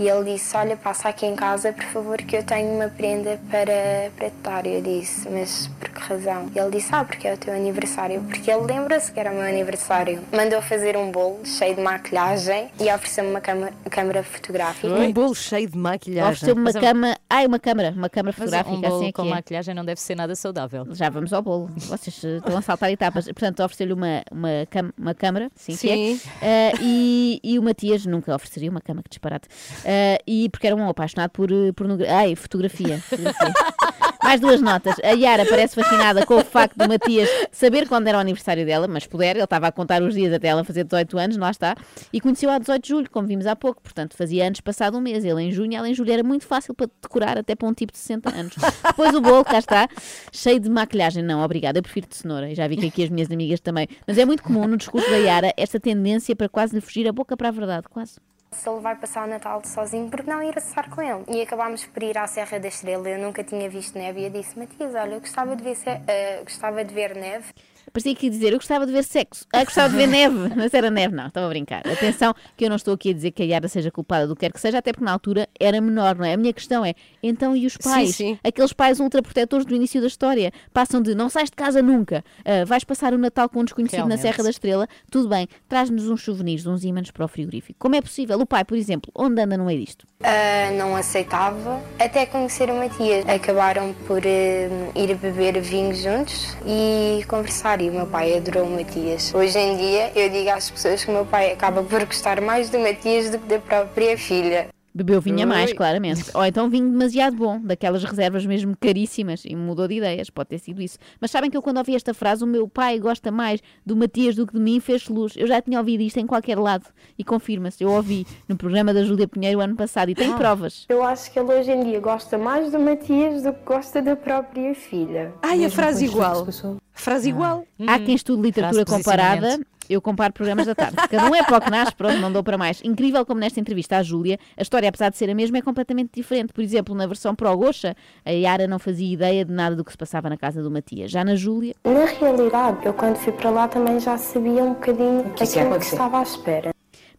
e ele disse: Olha, passa aqui em casa, por favor, que eu tenho uma prenda para, para te dar. Eu disse: Mas por que razão? E ele disse: Ah, porque é o teu aniversário. Porque ele lembra-se que era o meu aniversário. Mandou fazer um bolo cheio de maquilhagem e ofereceu-me uma câmara, câmara fotográfica. Um bolo cheio de maquilhagem. Ofereceu-me uma um- cama. Ai, uma câmara. Uma câmara Mas fotográfica. um bolo assim é com é. maquilhagem não deve ser nada saudável. Já vamos ao bolo. Vocês eh, estão a saltar etapas. Portanto, ofereceu-lhe uma, uma, cam- uma câmara, sim, que é. Sim. Eh, e, e o Matias nunca ofereceria uma cama, que disparate. Eh, e porque era um apaixonado por eh, pornografia. Ai, fotografia. fotografia. Mais duas notas. A Yara parece fascinada com o facto do Matias saber quando era o aniversário dela, mas puder, ele estava a contar os dias até ela fazer 18 anos, lá está, e conheceu a 18 de julho, como vimos há pouco, portanto fazia anos passado um mês. Ele em junho, ela em julho, era muito fácil para decorar até para um tipo de 60 anos. Depois o bolo, cá está, cheio de maquilhagem. Não, obrigada, eu prefiro de cenoura, e já vi que aqui as minhas amigas também. Mas é muito comum no discurso da Yara esta tendência para quase lhe fugir a boca para a verdade, quase. Se ele vai passar o Natal sozinho, porque não ir estar com ele? E acabámos por ir à Serra da Estrela. Eu nunca tinha visto neve e eu disse: Matias, olha, eu gostava de ver, eh, gostava de ver neve. Parecia que ia dizer, eu gostava de ver sexo. Ah, gostava de ver neve. Mas era neve, não, estava a brincar. Atenção, que eu não estou aqui a dizer que a Yara seja culpada do que quer que seja, até porque na altura era menor, não é? A minha questão é, então e os pais? sim. Aqueles pais ultraprotetores do início da história passam de não sais de casa nunca, ah, vais passar o Natal com um desconhecido na Realmente. Serra da Estrela, tudo bem, traz-nos uns souvenirs, uns ímãs para o frigorífico. Como é possível? O pai, por exemplo, onde anda no meio disto? Ah, não aceitava, até conhecer o Matias. Acabaram por ah, ir beber vinho juntos e conversar. E o meu pai adorou o Matias. Hoje em dia, eu digo às pessoas que o meu pai acaba por gostar mais do Matias do que da própria filha. Bebeu vinho a mais, Ui. claramente. Ou então vinho demasiado bom, daquelas reservas mesmo caríssimas, e mudou de ideias, pode ter sido isso. Mas sabem que eu, quando ouvi esta frase, o meu pai gosta mais do Matias do que de mim, fez luz. Eu já tinha ouvido isto em qualquer lado, e confirma-se. Eu ouvi no programa da Júlia Pinheiro ano passado, e tem provas. Eu acho que ele hoje em dia gosta mais do Matias do que gosta da própria filha. Ai, a frase igual. Frase igual. Há quem estude literatura comparada. Eu comparo programas da tarde. Cada um é para o que nasce, pronto, não dou para mais. Incrível como nesta entrevista à Júlia, a história, apesar de ser a mesma, é completamente diferente. Por exemplo, na versão para o Goxa, a Yara não fazia ideia de nada do que se passava na casa do Matias. Já na Júlia, Na realidade, eu quando fui para lá também já sabia um bocadinho que ia aquilo que acontecer. estava à espera.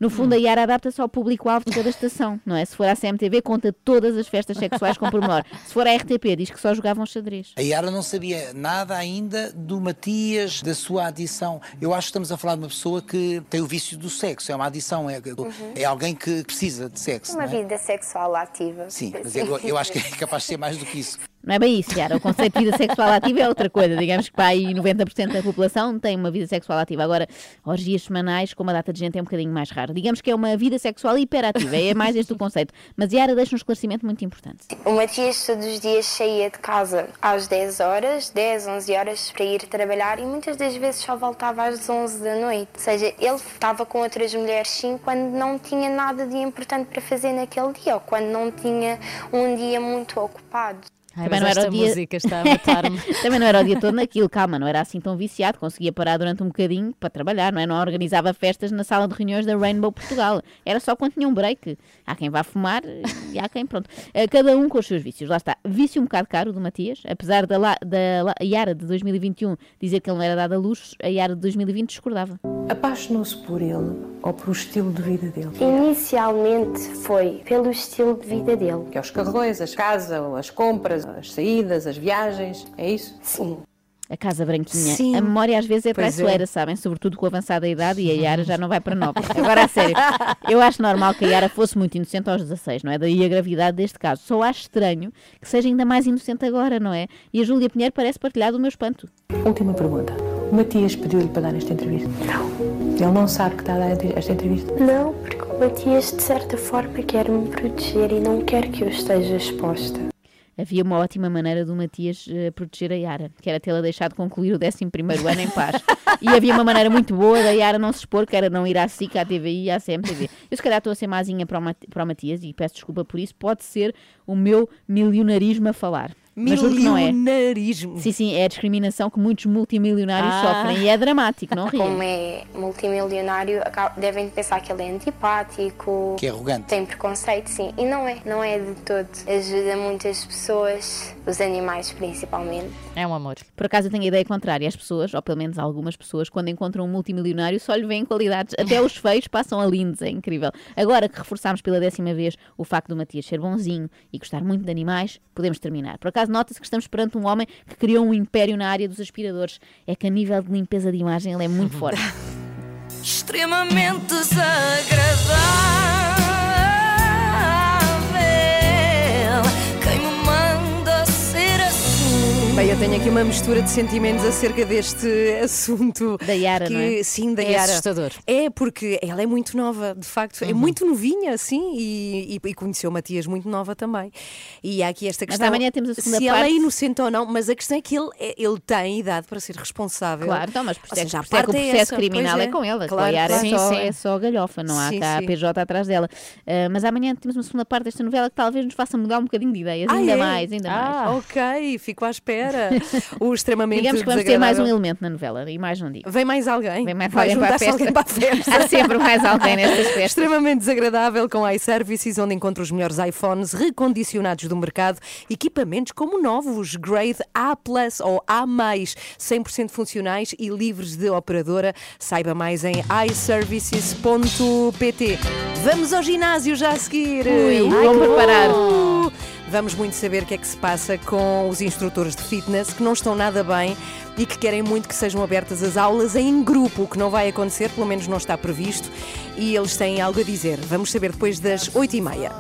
No fundo, a Yara adapta-se ao público-alvo de cada estação, não é? Se for à CMTV, conta todas as festas sexuais com pormenor. Se for à RTP, diz que só jogavam xadrez. A Yara não sabia nada ainda do Matias, da sua adição. Eu acho que estamos a falar de uma pessoa que tem o vício do sexo, é uma adição, é, é alguém que precisa de sexo. Uma não é? vida sexual ativa. Sim, mas eu, eu acho que é capaz de ser mais do que isso. Não é bem isso, Yara. O conceito de vida sexual ativa é outra coisa. Digamos que para aí 90% da população tem uma vida sexual ativa. Agora, orgias semanais com uma data de gente é um bocadinho mais raro. Digamos que é uma vida sexual hiperativa. É mais este o conceito. Mas Yara deixa um esclarecimento muito importante. O Matias todos os dias saía de casa às 10 horas, 10, 11 horas para ir trabalhar e muitas das vezes só voltava às 11 da noite. Ou seja, ele estava com outras mulheres sim quando não tinha nada de importante para fazer naquele dia ou quando não tinha um dia muito ocupado. Ai, mas esta música está a matar-me. Também não era o dia todo naquilo, calma, não era assim tão viciado, conseguia parar durante um bocadinho para trabalhar, não é? Não organizava festas na sala de reuniões da Rainbow Portugal. Era só quando tinha um break. Há quem vá fumar e há quem, pronto. Eh, Cada um com os seus vícios. Lá está. Vício um bocado caro do Matias, apesar da, La- da La- Yara de 2021 dizer que ele não era dado a luxo, a Yara de 2020 discordava. Apaixonou-se por ele ou por o estilo de vida dele? Inicialmente foi pelo estilo de vida dele. Que é os carrões, as casas, as compras, as saídas, as viagens, é isso? Sim. A casa branquinha. Sim. A memória às vezes é Pois é. traiçoeira, sabem? Sobretudo com a avançada idade e a Yara já não vai para nove. Agora, a sério, eu acho normal que a Yara fosse muito inocente aos 16, não é? Daí a gravidade deste caso. Só acho estranho que seja ainda mais inocente agora, não é? E a Júlia Pinheiro parece partilhar do meu espanto. Última pergunta. O Matias pediu-lhe para dar esta entrevista? Não. Ele não sabe que está a dar esta entrevista? Não, porque o Matias de certa forma quer me proteger e não quer que eu esteja exposta. Havia uma ótima maneira do Matias eh, proteger a Yara, que era tê-la deixado concluir o 11 ano em paz. e havia uma maneira muito boa da Yara não se expor, que era não ir à SIC, à TVI e à CMTV. Eu se calhar estou a ser mazinha para o, para o Matias e peço desculpa por isso, pode ser o meu milionarismo a falar. É. Milionarismo. Sim, sim, é a discriminação que muitos multimilionários Ah. sofrem e é dramático, não riem. Como é multimilionário, devem pensar que ele é antipático, Que é arrogante. tem preconceito, sim. E não é, não é de todo. Ajuda muitas pessoas, os animais principalmente. É um amor. Por acaso eu tenho a ideia contrária. As pessoas, ou pelo menos algumas pessoas, quando encontram um multimilionário, só lhe veem qualidades. Até os feios passam a lindos, é incrível. Agora que reforçámos pela décima vez o facto do Matias ser bonzinho e gostar muito de animais, podemos terminar. Por acaso nota-se que estamos perante um homem que criou um império na área dos aspiradores. É que a nível de limpeza de imagem ele é muito forte. extremamente desagradável. Bem, eu tenho aqui uma mistura de sentimentos acerca deste assunto. Da Yara, que, não é? Sim, da É Yara. assustador. É, porque ela é muito nova, de facto. É Uhum. muito novinha, sim, e, e, e conheceu Matias muito nova também. E há aqui esta Mas questão. amanhã temos a segunda se ela é parte. inocente ou não, mas a questão é que ele, é- ele tem idade para ser responsável. Claro, então, mas isso é, seja, é que o parte é processo essa, criminal pois é. com ela. Claro, com a Yara claro. é, só, Sim, sim. é só galhofa, não há Sim, cá a. PJ atrás dela. Ah, mas amanhã temos uma segunda parte desta novela que talvez nos faça mudar um bocadinho de ideias, Ah, ainda é? mais, ainda mais. Ah, ok, fico à espera. O extremamente Digamos que vamos ter mais um elemento na novela e mais não digo. Vem mais alguém. Vem mais Vai alguém para a juntar-se festa. alguém para a festa. Há sempre mais alguém nestas festas. Extremamente desagradável com iServices, onde encontra os melhores iPhones recondicionados do mercado, equipamentos como novos, Grade A ou A+, 100% funcionais e livres de operadora. Saiba mais em iServices.pt. Vamos ao ginásio já a seguir. Ui, Uh! vou preparar. Vamos muito saber o que é que se passa com os instrutores de fitness que não estão nada bem e que querem muito que sejam abertas as aulas em grupo, o que não vai acontecer, pelo menos não está previsto, e eles têm algo a dizer. Vamos saber depois das 8h30.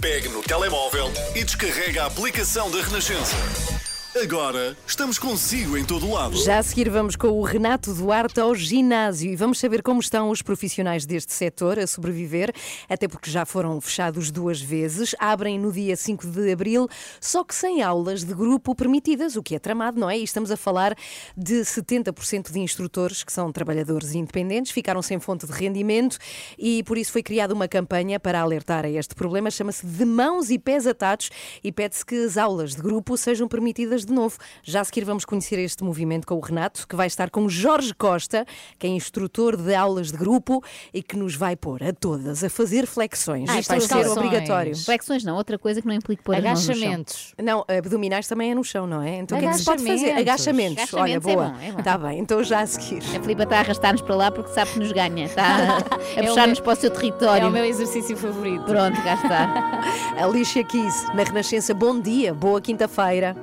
Pegue no telemóvel e descarrega a aplicação da Renascença. Agora estamos consigo em todo lado. Já a seguir vamos com o Renato Duarte ao ginásio e vamos saber como estão os profissionais deste setor a sobreviver, até porque já foram fechados duas vezes. Abrem no dia 5 de abril, só que sem aulas de grupo permitidas, o que é tramado, não é? E estamos a falar de 70% de instrutores que são trabalhadores independentes, ficaram sem fonte de rendimento e por isso foi criada uma campanha para alertar a este problema. Chama-se De Mãos e Pés Atados e pede-se que as aulas de grupo sejam permitidas de novo. Já a seguir vamos conhecer este movimento com o Renato, que vai estar com Jorge Costa, que é instrutor de aulas de grupo e que nos vai pôr a todas a fazer flexões. Ai, Isto vai ser obrigatório. Flexões não, outra coisa que não implica pôr. Agachamentos. Não, abdominais também é no chão, não é? Então o que é que se pode fazer? Agachamentos. Agachamentos. Olha, é boa. bom, é. Está bem, então já a seguir. A Filipa está a arrastar-nos para lá porque sabe que nos ganha. Está a É puxar-nos para o seu território. É o meu exercício favorito. Pronto, cá está. Alicia Keys, na Renascença, bom dia, boa quinta-feira.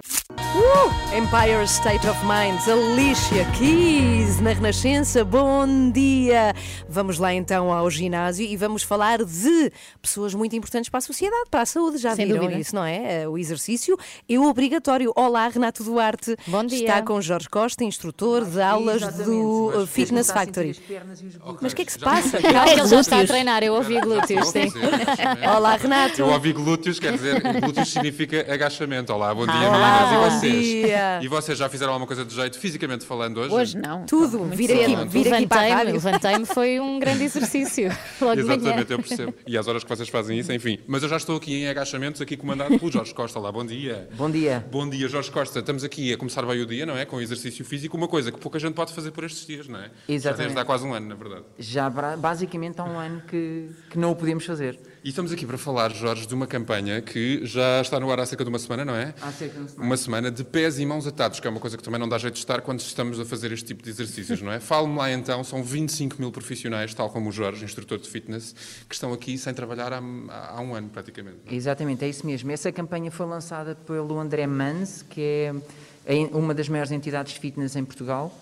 Uh! Empire State of Minds, Alicia Keys, na Renascença, bom dia. Vamos lá então ao ginásio e vamos falar de pessoas muito importantes para a sociedade, para a saúde. Já Sem viram dúvida. isso, não é? Eh, O exercício é obrigatório. Olá, Renato Duarte. Bom dia. Está com Jorge Costa, instrutor de aulas do uh, Fitness Factory. Mas o que é que se passa? Calma, ele já está a treinar, eu ouvi glúteos. Sim. Olá, Renato. Eu ouvi glúteos, quer dizer, glúteos significa agachamento. Olá, bom dia, Olá, meninas. E vocês? dia. E vocês já fizeram alguma coisa de jeito fisicamente falando hoje? Hoje não. Tudo, Muito vir aqui, vir aqui para a Levantei-me, rádio. levantei-me, foi um grande exercício. Logo. Exatamente, eu percebo. E às horas que vocês fazem isso, enfim. Mas eu já estou aqui em agachamentos, aqui comandado pelo Jorge Costa. Olá, bom dia. Bom dia. Bom dia, Jorge Costa. Estamos aqui a começar bem o dia, não é? Com exercício físico, uma coisa que pouca gente pode fazer por estes dias, não é? Já Exatamente. desde há quase um ano, na verdade. Já basicamente há um ano que, que não o podemos fazer. E estamos aqui para falar, Jorge, de uma campanha que já está no ar há cerca de uma semana, não é? Há cerca de uma semana. Uma semana de pés e mãos atados, que é uma coisa que também não dá jeito de estar quando estamos a fazer este tipo de exercícios, não é? Fale-me lá então, são 25 mil profissionais, tal como o Jorge, instrutor de fitness, que estão aqui sem trabalhar há, há um ano praticamente. é? Exatamente, é isso mesmo. Essa campanha foi lançada pelo André Mans, que é uma das maiores entidades de fitness em Portugal,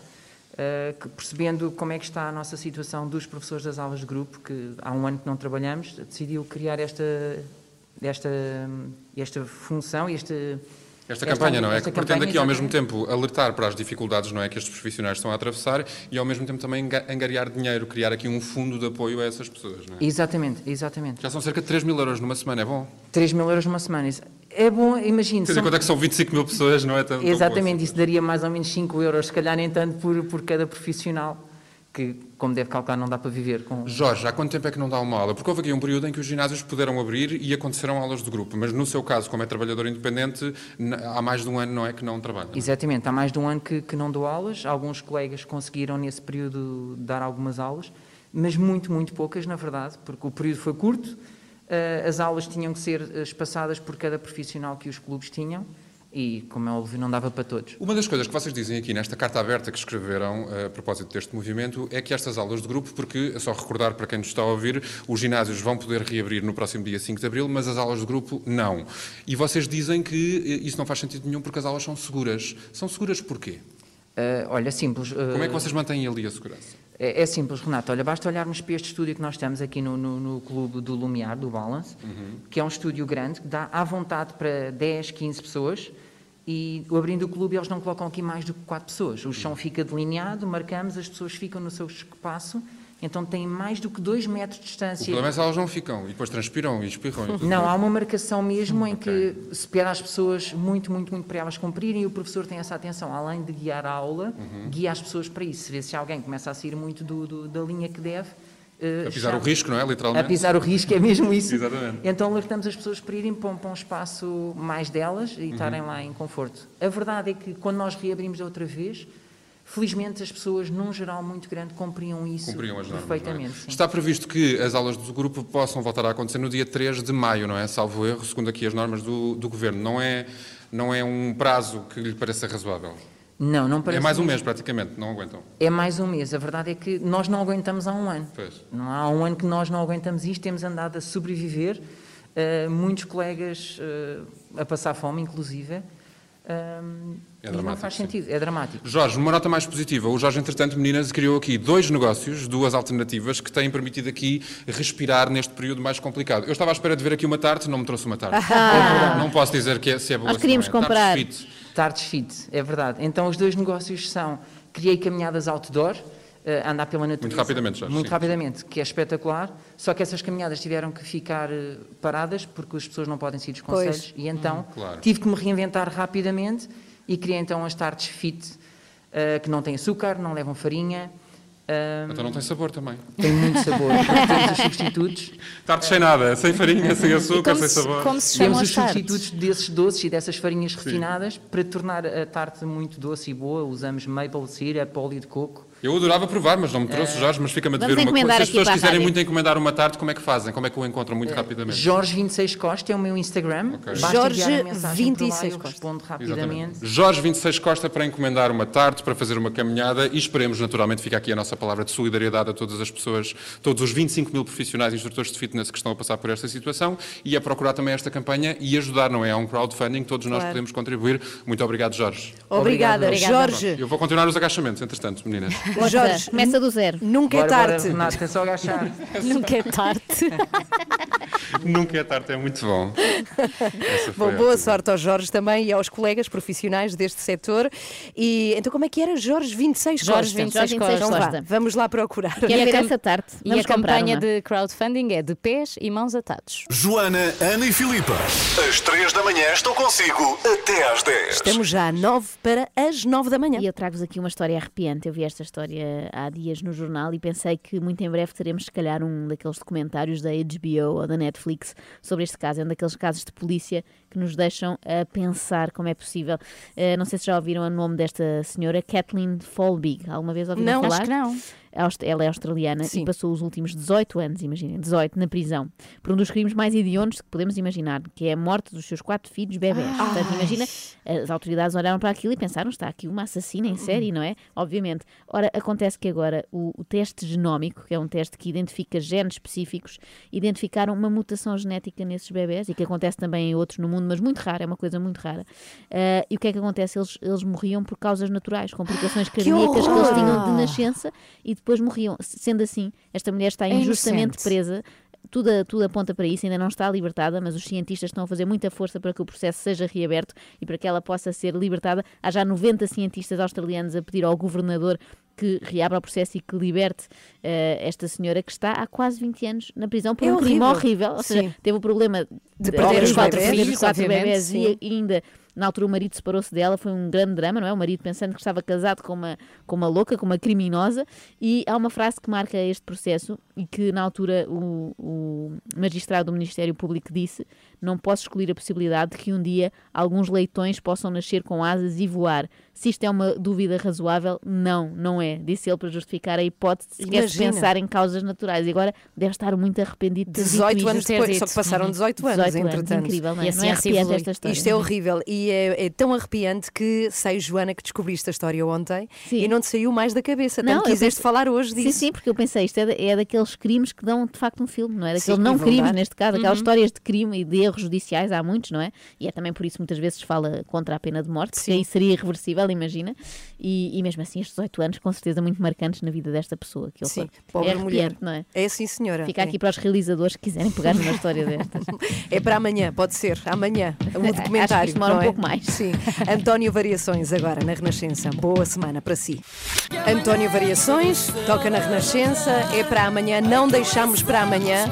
que, percebendo como é que está a nossa situação dos professores das aulas de grupo, que há um ano que não trabalhamos, decidiu criar esta, esta, esta função, este, Esta campanha, não é? esta que pretende campanha, aqui ao mesmo tempo alertar para as dificuldades, não é? Que estes profissionais estão a atravessar e ao mesmo tempo também angariar dinheiro, criar aqui um fundo de apoio a essas pessoas, não é? Exatamente, exatamente. Já são cerca de 3 mil euros numa semana, é bom? 3 mil euros numa semana. É bom, imagino. Quer dizer, quanto é que são 25 mil pessoas, não é? Tão Exatamente, isso daria mais ou menos 5 euros, se calhar nem tanto por, por cada profissional, que, como deve calcular, não dá para viver com. Jorge, há quanto tempo é que não dá uma aula? Porque houve aqui um período em que os ginásios puderam abrir e aconteceram aulas de grupo, mas no seu caso, como é trabalhador independente, há mais de um ano não é que não trabalha. Exatamente, há mais de um ano que, que não dou aulas, alguns colegas conseguiram nesse período dar algumas aulas, mas muito, muito poucas, na verdade, porque o período foi curto, as aulas tinham que ser eh, espaçadas por cada profissional que os clubes tinham e, como é óbvio, não dava para todos. Uma das coisas que vocês dizem aqui nesta carta aberta que escreveram eh, a propósito deste movimento é que estas aulas de grupo, porque, é só recordar para quem nos está a ouvir, os ginásios vão poder reabrir no próximo dia 5 de abril, mas as aulas de grupo não. E vocês dizem que eh, isso não faz sentido nenhum porque as aulas são seguras. São seguras porquê? Eh, olha, simples. eh, Como é que vocês mantêm ali a segurança? É, é simples, Renato. Olha, basta olharmos para este estúdio que nós estamos aqui no, no, no clube do Lumiar, do Balance, que é um estúdio grande, que dá à vontade para 10, 15 pessoas. E abrindo o clube, eles não colocam aqui mais do que 4 pessoas. O chão fica delineado, marcamos, as pessoas ficam no seu espaço, então têm mais do que 2 metros de O distância. problema é se elas não ficam e depois transpiram e espirram. e Não, há uma marcação mesmo em que se pede às pessoas muito, muito, muito para elas cumprirem e o professor tem essa atenção. Além de guiar a aula, Uhum. guia as pessoas para isso. Se vê se alguém começa a sair muito do- do- da linha que deve, eh, A pisar o risco, não é? Literalmente. A pisar o risco, é mesmo isso. Exatamente. Então alertamos as pessoas para irem para um, para um espaço mais delas e estarem Uhum. lá em conforto. A verdade é que quando nós reabrimos outra vez, felizmente as pessoas, num geral muito grande, cumpriam isso Cumpriam as normas. perfeitamente. não é? Está previsto que as aulas do grupo possam voltar a acontecer no dia 3 de maio, não é? Salvo erro, segundo aqui as normas do, do governo. Não é, não é um prazo que lhe pareça razoável. Não, não parece É mais um mesmo. mês, praticamente, não aguentam. É mais um mês. A verdade é que nós não aguentamos há um ano. Pois. Não há um ano que nós não aguentamos isto, temos andado a sobreviver. Uh, muitos colegas uh, a passar fome, inclusive. Um, É e não dramático, faz sim. sentido, é dramático. Jorge, numa nota mais positiva, o Jorge, entretanto, meninas, criou aqui dois negócios, duas alternativas, que têm permitido aqui respirar neste período mais complicado. Eu estava à espera de ver aqui uma tarte, não me trouxe uma tarte. Ah. Não posso dizer que é, se é boa Nós queríamos é. comprar. Tartes fit. Tartes Fit, é verdade. Então os dois negócios são, criei caminhadas outdoor, eh, andar pela natureza. Muito rapidamente, Jorge, Muito sim. rapidamente, que é espetacular. Só que essas caminhadas tiveram que ficar eh, paradas porque as pessoas não podem dos Pois. conselhos. E então Hum, claro. tive que me reinventar rapidamente e criei então as Tartes Fit, eh, que não têm açúcar, não levam farinha. eh, Então não tem sabor também. Tem muito sabor. Temos os substitutos. Tartes sem nada, sem farinha, sem açúcar, sem sabor. Temos os substitutos desses doces e dessas farinhas refinadas para tornar a tarte muito doce e boa. Usamos maple syrup, óleo de coco. Eu adorava provar, mas não me trouxe, Eh, Jorge, mas fica-me a dever uma coisa. encomendar Se as pessoas quiserem muito encomendar uma tarte, como é que fazem? Como é que o encontram muito rapidamente? Jorge 26 Costa é o meu Instagram. Basta Jorge enviar a mensagem por lá, 26 eu Costa. respondo rapidamente. Jorge 26 Costa para encomendar uma tarte, para fazer uma caminhada e esperemos, naturalmente, fica aqui a nossa palavra de solidariedade a todas as pessoas, todos os 25 mil profissionais e instrutores de fitness que estão a passar por esta situação e a procurar também esta campanha e ajudar, não é? É um crowdfunding, todos nós Claro. podemos contribuir. Muito obrigado, Jorge. Obrigada, Obrigada. Jorge. Eu vou continuar os agachamentos, entretanto, meninas. Jorge, começa do zero. Nunca Bora, é bora, tarde. Renata, é só agachar. Nunca é tarde. Nunca é tarde, é muito bom. Bom, boa sorte aos Jorge também e aos colegas profissionais deste setor. E então, como é que era? Jorge 26 Jorge Costa. 26 Jorge 26 Então vá, Costa. vamos lá procurar. E a cam- essa tarte. E a campanha uma. de crowdfunding é de pés e mãos atados. Joana, Ana e Filipa. Às 3 da manhã estou consigo até às 10. Estamos já a 9 para as 9 da manhã. E eu trago-vos aqui uma história arrepiante. Eu vi esta história há dias no jornal e pensei que muito em breve teremos, se calhar, um daqueles documentários da HBO ou da Netflix sobre este caso. É um daqueles casos de polícia que nos deixam a pensar como é possível. Eh, não sei se já ouviram o nome desta senhora, Kathleen Folbig. Alguma vez ouviram Não, falar? Acho que não. Ela é australiana Sim. e passou os últimos 18 anos, imaginem, 18 na prisão, por um dos crimes mais hediondos que podemos imaginar, que é a morte dos seus quatro filhos bebés. Portanto, imagina, as autoridades olharam para aquilo e pensaram, está aqui uma assassina em série, não é? Obviamente. Ora, acontece que agora o, o teste genómico, que é um teste que identifica genes específicos, identificaram uma mutação genética nesses bebés e que acontece também em outros no mundo, mas muito rara, é uma coisa muito rara. Ah, e o que é que acontece? Eles, eles morriam por causas naturais, complicações cardíacas que, eles tinham de nascença e depois morriam. Sendo assim, esta mulher está É injustamente inocente. presa. Tudo, tudo aponta para isso, ainda não está libertada, mas os cientistas estão a fazer muita força para que o processo seja reaberto e para que ela possa ser libertada. Há já 90 cientistas australianos a pedir ao governador que reabra o processo e que liberte eh, esta senhora que está há quase 20 anos na prisão por É um crime horrível. horrível. Ou seja, Sim. teve o problema De perder obviamente, os quatro de perder filhos, os quatro bebés sim. e ainda na altura o marido separou-se dela, foi um grande drama, não é? O marido pensando que estava casado com uma, com uma louca, com uma criminosa, e há uma frase que marca este processo e que na altura o, o magistrado do Ministério Público disse: Não posso excluir a possibilidade de que um dia alguns leitões possam nascer com asas e voar. Se isto é uma dúvida razoável, não, não é. Disse ele para justificar a hipótese de sequer pensar em causas naturais. E agora deve estar muito arrependido de ter dito 18 isto. anos depois, só que passaram 18 anos, 18 anos, entretanto. incrível, não é? E a Não é arrepiante evolui. esta história. Isto é horrível e é, é tão arrepiante que sei, Joana, que descobriste a história ontem Sim. e não te saiu mais da cabeça. Não, Tanto quiseste pensei- falar hoje Sim, disso. sim, porque eu pensei, isto é, da- é daqueles crimes que dão de facto um filme, não é? Daqueles Sim, não vão crimes, neste caso, Uhum. aquelas histórias de crime e de erros judiciais, há muitos, não é? E é também por isso muitas vezes fala contra a pena de morte, porque Sim. aí seria irreversível, imagina. E, e mesmo assim, estes 18 anos, com certeza, muito marcantes na vida desta pessoa. Que Sim, pobre é mulher. não é? É sim, senhora. Fica É. aqui para os realizadores que quiserem pegar numa história destas. É para amanhã, pode ser. Amanhã. Um Acho que documentário. isto demora não um é? Pouco mais. Sim. António Variações, agora na Renascença. Boa semana para si. António Variações, toca na Renascença. É para amanhã. Não deixamos para amanhã.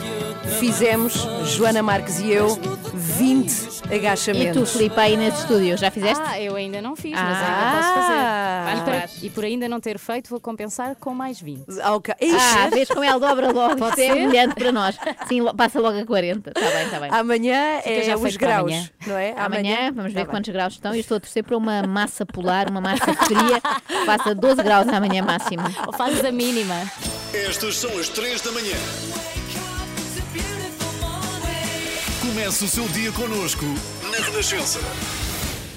Fizemos, Joana Marques e eu, 20 E agachamentos. tu, Filipe, aí nesse estúdio, já fizeste? Ah, eu ainda não fiz, mas Ah. ainda posso fazer. Vais E por, e ainda não ter feito, vou compensar com mais 20. Ah. Ah, vês como ela dobra logo. Pode é ser? humilhante para nós. Sim, passa logo a 40. Está bem, está bem. Amanhã Fica é já os graus, amanhã. não é? Amanhã vamos ver Tá bem. quantos graus estão. Eu estou a torcer para uma massa polar, uma massa fria, faça 12 graus amanhã máximo. Ou fazes a mínima. Estas são as 3 da manhã. Comece o seu dia connosco na Renascença.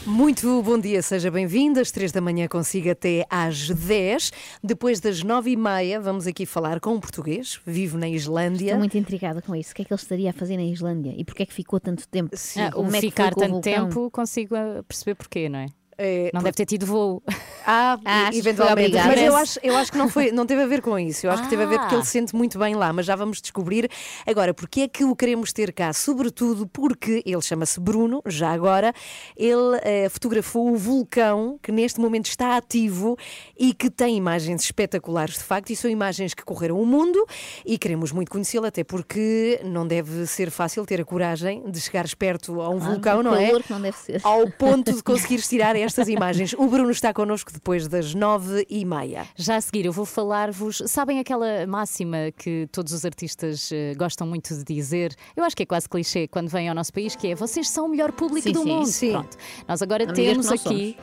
Muito bom dia, seja bem-vindo. Às 3 da manhã consigo até às 10. Depois das 9 e meia, vamos aqui falar com um português, vive na Islândia. Estou muito intrigada com isso. O que é que ele estaria a fazer na Islândia? E porquê é que ficou tanto tempo? Ah, o Como é ficar o tanto tempo, consigo ah, perceber porquê, não é? É, não deve ter tido voo. Ah, Ah, foi eventualmente. Mas eu acho, eu acho que não, foi, não teve a ver com isso. Eu acho que teve a ver porque Ah. ele se sente muito bem lá, mas já vamos descobrir. Agora, porque é que o queremos ter cá? Sobretudo porque ele chama-se Bruno, já agora. Ele eh, fotografou o vulcão que neste momento está ativo e que tem imagens espetaculares, de facto, e são imagens que correram o mundo e queremos muito conhecê-lo, até porque não deve ser fácil ter a coragem de chegar perto a um Ah, vulcão, não é? não deve ser. Ao ponto de conseguires tirar estas imagens. O Bruno está connosco depois das nove e meia. Já a seguir, eu vou falar-vos. Sabem aquela máxima que todos os artistas eh, gostam muito de dizer? Eu acho que é quase clichê quando vêm ao nosso país, que é vocês são o melhor público Sim, do sim. mundo. Sim. Pronto. Nós agora Não temos aqui.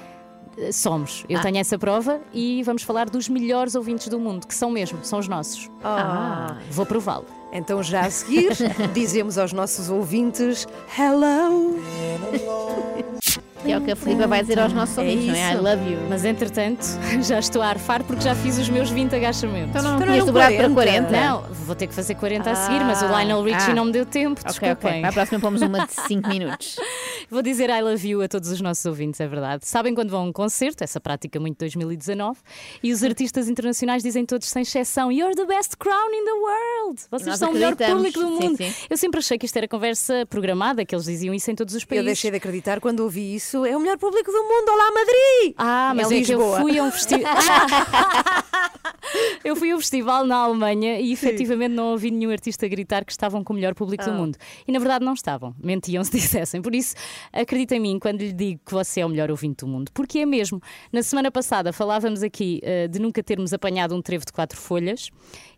eh, Somos. Eu Ah. tenho essa prova e vamos falar dos melhores ouvintes do mundo, que são mesmo, são os nossos. Ah. Vou prová-lo. Então, já a seguir, dizemos aos nossos ouvintes: Hello! Que é o que a Filipe vai dizer aos nossos É ouvintes, não é? I love you. Mas entretanto, já estou a arfar porque já fiz os meus 20 agachamentos. Então não Então tinhas eram dobrado para 40. 40? Não, vou ter que fazer 40 a seguir, mas o Ah. Lionel Richie Ah. não me deu tempo, Ok, desculpem. ok. Para a próxima pomos uma de 5 minutos. Vou dizer I love you a todos os nossos ouvintes, é verdade. Sabem quando vão a um concerto, essa prática muito 2019, e os artistas internacionais dizem todos sem exceção: You're the best crown in the world! Vocês Nós são o melhor público do Sim, mundo. sim. Eu sempre achei que isto era conversa programada, que eles diziam isso em todos os Eu países. deixei de acreditar quando ouvi isso. É o melhor público do mundo. Olá, Madrid! Ah, mas Em é que eu fui a um festival. eu fui a um festival na Alemanha e efetivamente não ouvi nenhum artista gritar que estavam com o melhor público do Ah. mundo. E na verdade não estavam. Mentiam se dissessem. Por isso, acredita em mim quando lhe digo que você é o melhor ouvinte do mundo. Porque é mesmo. Na semana passada falávamos aqui eh, de nunca termos apanhado um trevo de quatro folhas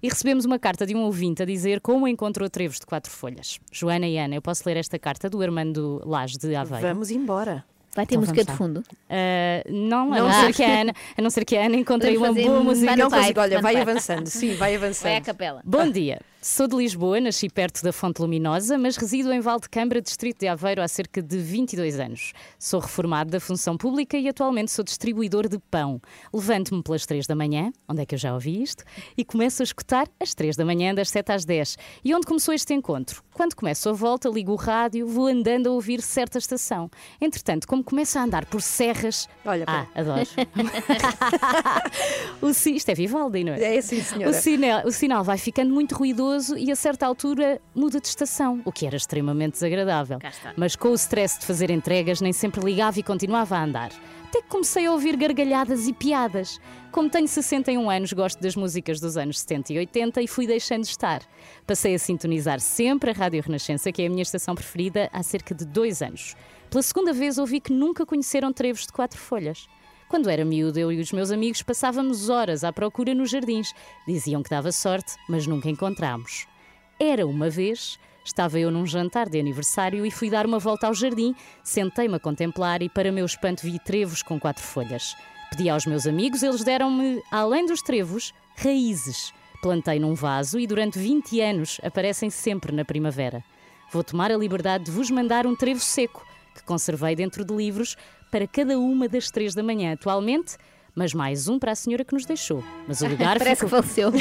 e recebemos uma carta de um ouvinte a dizer como encontrou trevos de quatro folhas. Joana e Ana, eu posso ler esta carta do Armando Lage de Aveiro. Vamos embora. Vai ter Então música de lá. fundo? Uh, não, a Não. não, ser que a Ana, a não ser que a Ana encontrei uma boa um música. Não consigo. Olha, vai vai. avançando. Sim, vai avançando. Vai à capela. Bom dia. Sou de Lisboa, nasci perto da Fonte Luminosa, mas resido em Valdecambra, distrito de Aveiro, há cerca de 22 anos. Sou reformado da função pública e atualmente sou distribuidor de pão. Levanto-me pelas 3 da manhã, onde é que eu já ouvi isto, e começo a escutar às 3 da manhã, das 7 às 10. E onde começou este encontro? Quando começo a volta, ligo o rádio, vou andando a ouvir certa estação. Entretanto, como começo a andar por serras. Olha, Ah, adoro. o, isto é Vivaldi, não é? É sim, senhora. O sinal, o sinal vai ficando muito ruidoso e a certa altura muda de estação, o que era extremamente desagradável. Mas com o stress de fazer entregas, nem sempre ligava e continuava a andar. Até que comecei a ouvir gargalhadas e piadas. Como tenho 61 anos, gosto das músicas dos anos 70 e 80 e fui deixando estar. Passei a sintonizar sempre a Rádio Renascença, que é a minha estação preferida, há cerca de dois anos. Pela segunda vez ouvi que nunca conheceram trevos de quatro folhas. Quando era miúdo, eu e os meus amigos passávamos horas à procura nos jardins. Diziam que dava sorte, mas nunca encontrámos. Era uma vez, estava eu num jantar de aniversário e fui dar uma volta ao jardim, sentei-me a contemplar e, para meu espanto, vi trevos com quatro folhas. Pedi aos meus amigos, eles deram-me, além dos trevos, raízes. Plantei num vaso e durante 20 anos aparecem sempre na primavera. Vou tomar a liberdade de vos mandar um trevo seco, que conservei dentro de livros, para cada uma das três da manhã atualmente, mas mais um para a senhora que nos deixou. Mas o lugar Parece ficou... que faleceu.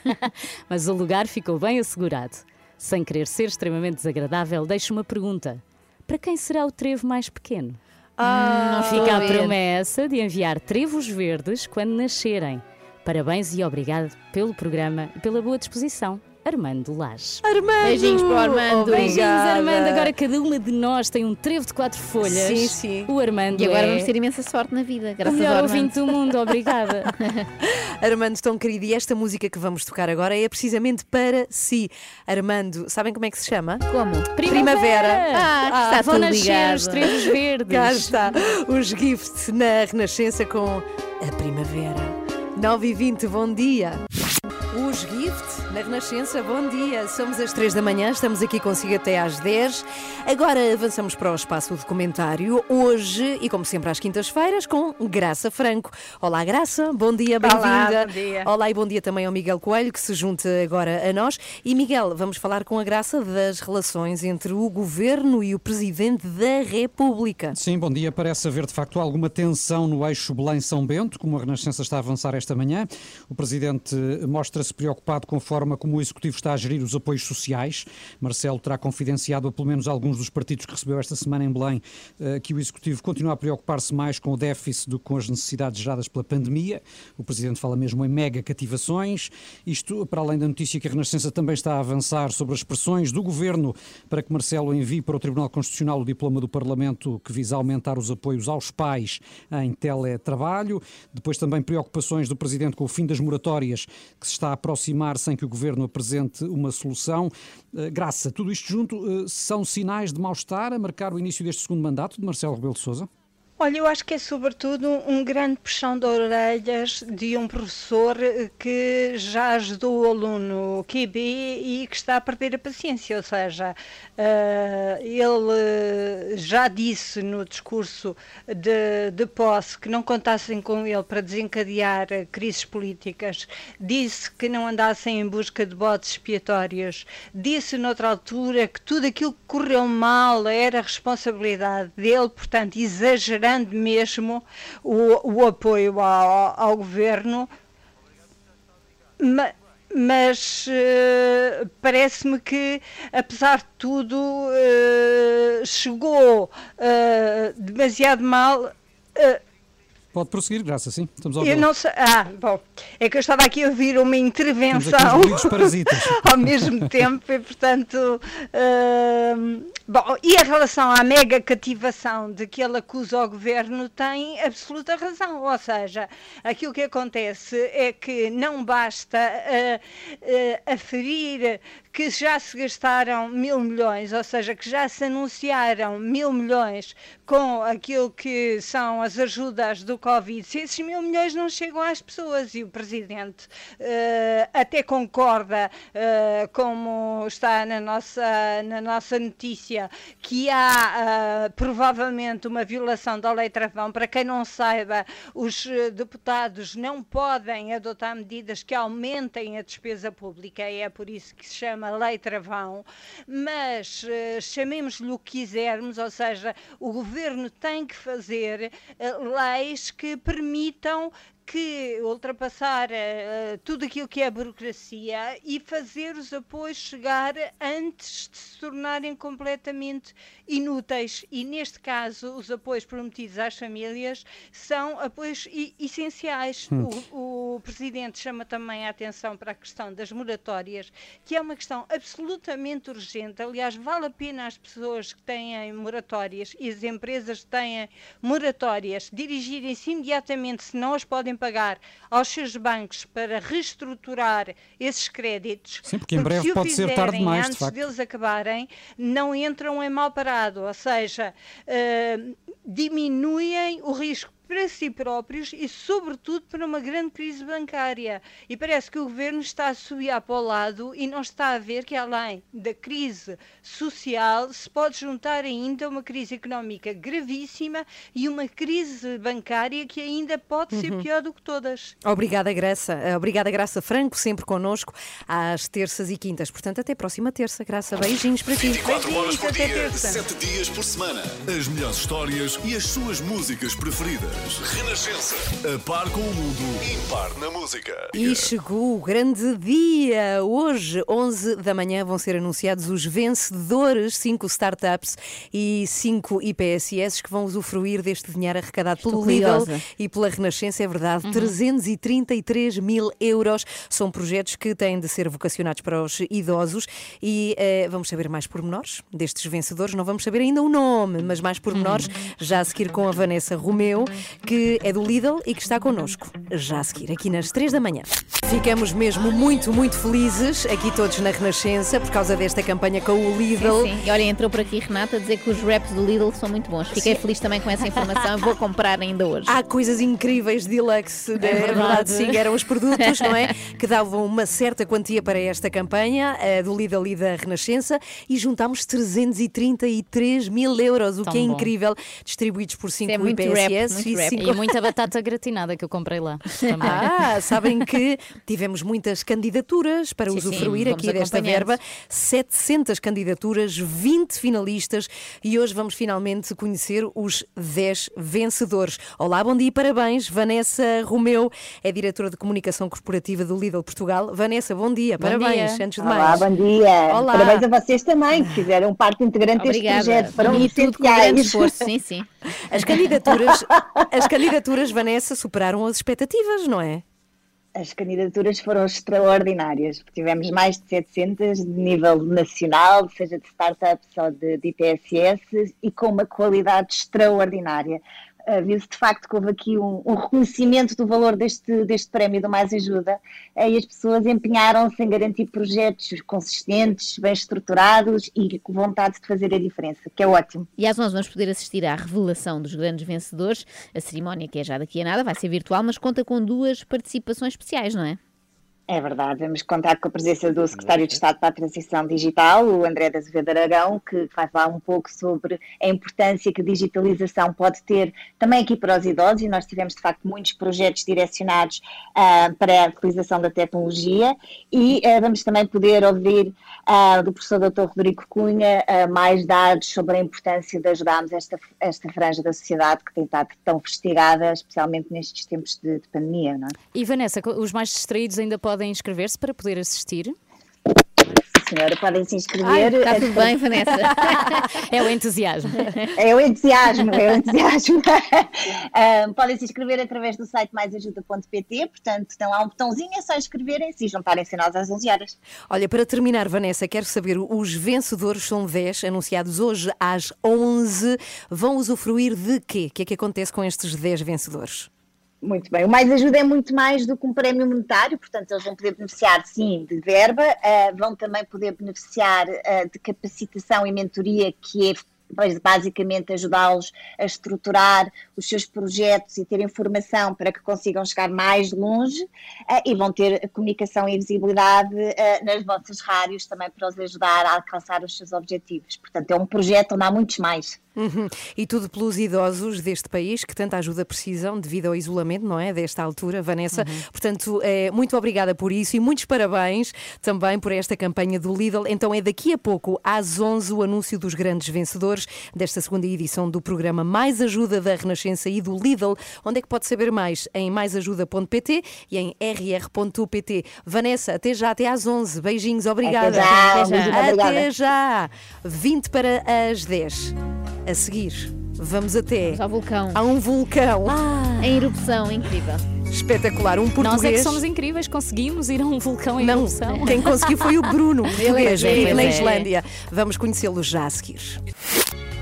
mas o lugar ficou bem assegurado. Sem querer ser extremamente desagradável, deixo uma pergunta. Para quem será o trevo mais pequeno? Ah, Não estou Fica a promessa de enviar trevos verdes quando nascerem. Parabéns e obrigado pelo programa e pela boa disposição. Armando Lage. Armando! Beijinhos para o Armando. Beijinhos, Obrigada. Armando. Agora cada uma de nós tem um trevo de quatro folhas. Sim, sim. O Armando E agora é vamos ter imensa sorte na vida, o graças melhor ao Armando. ouvinte do mundo. Obrigada. Armando, tão querido, e esta música que vamos tocar agora é precisamente para si. Armando, sabem como é que se chama? Como? Primavera. Ah, está vão tudo nascer ligado. os trevos verdes. Cá está, os gifts na Renascença com a primavera. 9 e 20, bom dia. Os Gift na Renascença, bom dia. Somos às 3 da manhã, estamos aqui consigo até às 10. Agora avançamos para o espaço do comentário. Hoje, e como sempre às quintas-feiras, com Graça Franco. Olá, Graça, bom dia, Olá, bem-vinda. bom dia. Olá e bom dia também ao Miguel Coelho, que se junta agora a nós. E Miguel, vamos falar com a Graça das relações entre o Governo e o Presidente da República. Sim, bom dia. Parece haver de facto alguma tensão no eixo Belém-São Bento, como a Renascença está a avançar esta manhã. O Presidente mostra-se preocupado com a forma como o Executivo está a gerir os apoios sociais. Marcelo terá confidenciado a pelo menos alguns dos partidos que recebeu esta semana em Belém eh, que o Executivo continua a preocupar-se mais com o déficit do que com as necessidades geradas pela pandemia. O Presidente fala mesmo em mega cativações. Isto para além da notícia que a Renascença também está a avançar sobre as pressões do Governo para que Marcelo envie para o Tribunal Constitucional o diploma do Parlamento que visa aumentar os apoios aos pais em teletrabalho. Depois também preocupações do Presidente com o fim das moratórias que se está a aproximar sem que o Governo apresente uma solução. Eh, Graça, tudo isto junto eh, são sinais de mal-estar a marcar o início deste segundo mandato de Marcelo Rebelo de Sousa? Olha, eu acho que é sobretudo um grande puxão de orelhas de um professor eh, que já ajudou o aluno QB e que está a perder a paciência, ou seja, eh, ele eh, já disse no discurso de, de posse que não contassem com ele para desencadear crises políticas, disse que não andassem em busca de botes expiatórios, disse noutra altura que tudo aquilo que correu mal era responsabilidade dele, portanto, exagerando mesmo o, o apoio ao, ao governo. Ma- mas eh, parece-me que, apesar de tudo, eh, chegou eh, demasiado mal. Pode prosseguir, Graça, sim. Estamos a eu não sei. Ah, bom. É que eu estava aqui a ouvir uma intervenção ao mesmo tempo e, portanto. hum, bom, e a relação à mega cativação de que ele acusa o governo tem absoluta razão. Ou seja, aquilo que acontece é que não basta ah, ah, aferir que já se gastaram mil milhões, ou seja, que já se anunciaram mil milhões com aquilo que são as ajudas do Covid, se esses mil milhões não chegam às pessoas e o Presidente eh, até concorda, eh, como está na nossa, na nossa notícia, que há eh, provavelmente uma violação da lei travão. Para quem não saiba, os deputados não podem adotar medidas que aumentem a despesa pública, e é por isso que se chama lei travão, mas eh, chamemos-lhe o que quisermos, ou seja, o governo tem que fazer eh, leis que permitam que ultrapassar eh, tudo aquilo que é burocracia e fazer os apoios chegar antes de se tornarem completamente inúteis. E neste caso, os apoios prometidos às famílias são apoios essenciais. Hum. O, o Presidente chama também a atenção para a questão das moratórias, que é uma questão absolutamente urgente. Aliás, vale a pena às pessoas que têm moratórias e as empresas que têm moratórias dirigirem-se imediatamente, se não as podem pagar, aos seus bancos para reestruturar esses créditos. Sim, porque em breve se pode ser tarde fizerem demais, de antes facto. deles acabarem, não entram em mal parado, ou seja, eh, diminuem o risco para si próprios e, sobretudo, para uma grande crise bancária. E parece que o governo está a subir para o lado e não está a ver que, além da crise social, se pode juntar ainda uma crise económica gravíssima e uma crise bancária que ainda pode ser Uhum. pior do que todas. Obrigada, Graça. Eh, Obrigada, Graça Franco, sempre connosco às terças e quintas. Portanto, até próxima terça. Graça, beijinhos para ti. 24 horas por até dia, terça. 7 dias por semana. As melhores histórias e as suas músicas preferidas. Renascença. A par com o mundo, impar na música. E chegou o grande dia! Hoje, 11 da manhã, vão ser anunciados os vencedores, 5 startups e 5 IPSS que vão usufruir deste dinheiro arrecadado Estou pelo Lidl curiosa. e pela Renascença, é verdade, Uhum. 333 mil euros. São projetos que têm de ser vocacionados para os idosos e eh, vamos saber mais pormenores destes vencedores. Não vamos saber ainda o nome, mas mais pormenores já a seguir com a Vanessa Romeu, que é do Lidl e que está connosco já a seguir, aqui nas 3 da manhã. Ficamos mesmo muito, muito felizes aqui todos na Renascença por causa desta campanha com o Lidl. Sim, sim. E olha, entrou por aqui Renata a dizer que os raps do Lidl são muito bons. Fiquei Sim. feliz também com essa informação vou comprar ainda hoje. Há coisas incríveis de deluxe, né? é verdade. verdade, sim, eram os produtos, não é? Que davam uma certa quantia para esta campanha eh, do Lidl e da Renascença e juntámos 333 mil euros, o Tão que é bom. incrível, distribuídos por 5 é muito IPSS rap, muito e rap. cinco- E muita batata gratinada que eu comprei lá. também. Ah, sabem que tivemos muitas candidaturas para Sim, sim, usufruir fomos aqui desta verba, 700 candidaturas, 20 finalistas e hoje vamos finalmente conhecer os 10 vencedores. Olá, bom dia e parabéns. Vanessa Romeu é diretora de comunicação corporativa do Lidl Portugal. Vanessa, bom dia, Bom parabéns, dia. antes de Olá, mais. bom dia. Olá. Parabéns a vocês também, que fizeram parte integrante deste Obrigada. projeto. Foram E tudo com grande essenciais. esforço, sim, sim. As candidaturas, as candidaturas, Vanessa, superaram as expectativas, não é? As candidaturas foram extraordinárias. Tivemos mais de 700 de nível nacional, seja de startups ou de, de IPSS, e com uma qualidade extraordinária. Uh, Viu-se de facto que houve aqui um, um reconhecimento do valor deste, deste prémio do Mais Ajuda eh, e as pessoas empenharam-se em garantir projetos consistentes, bem estruturados e com vontade de fazer a diferença, que é ótimo. E às 11 vamos poder assistir à revelação dos grandes vencedores. A cerimónia, que é já daqui a nada, vai ser virtual, mas conta com duas participações especiais, não é? É verdade, vamos contar com a presença do Secretário de Estado para a Transição Digital, o André da Azevedo Aragão, que vai falar um pouco sobre a importância que a digitalização pode ter também aqui para os idosos, e nós tivemos de facto muitos projetos direcionados ah, para a utilização da tecnologia, e ah, vamos também poder ouvir ah, do professor Dr. Rodrigo Cunha mais dados sobre a importância de ajudarmos esta, esta franja da sociedade que tem estado tão festigada, especialmente nestes tempos de, de pandemia, não é? E Vanessa, os mais distraídos ainda podem inscrever-se para poder assistir? Sim, senhora, podem se inscrever. está tudo bem, Vanessa? é o entusiasmo. É o entusiasmo, é o entusiasmo. Ah, podem se inscrever através do site maisajuda.pt, portanto, tem lá um botãozinho, é só inscreverem-se e juntarem-se nós às 11 horas. Olha, para terminar, Vanessa, quero saber, os vencedores são 10, anunciados hoje às 11. Vão usufruir de quê? O que é que acontece com estes 10 vencedores? Muito bem. O Mais Ajuda é muito mais do que um prémio monetário, portanto, eles vão poder beneficiar, sim, de verba, ah, vão também poder beneficiar ah, de capacitação e mentoria, que é basicamente ajudá-los a estruturar os seus projetos e ter informação para que consigam chegar mais longe ah, e vão ter comunicação e visibilidade nas vossas rádios também para os ajudar a alcançar os seus objetivos. Portanto, é um projeto onde há muitos mais. Uhum. E tudo pelos idosos deste país que tanta ajuda precisam devido ao isolamento, não é? Desta altura, Vanessa. Portanto, é, muito obrigada por isso e muitos parabéns também por esta campanha do Lidl. Então é daqui a pouco, às 11, o anúncio dos grandes vencedores desta segunda edição do programa Mais Ajuda da Renascença e do Lidl. Onde é que pode saber mais? Em maisajuda.pt e em rr.pt. Vanessa, até já, até às 11. Beijinhos, obrigada. Até já, um beijinho, Até já. 20 para as 10. A seguir, vamos até ao vulcão. a um vulcão. Em erupção, incrível. Espetacular, um português. Nós é que somos incríveis, conseguimos ir a um vulcão em Não, erupção. quem conseguiu foi o Bruno, português, é, vive na é. Islândia. Vamos conhecê-lo já a seguir.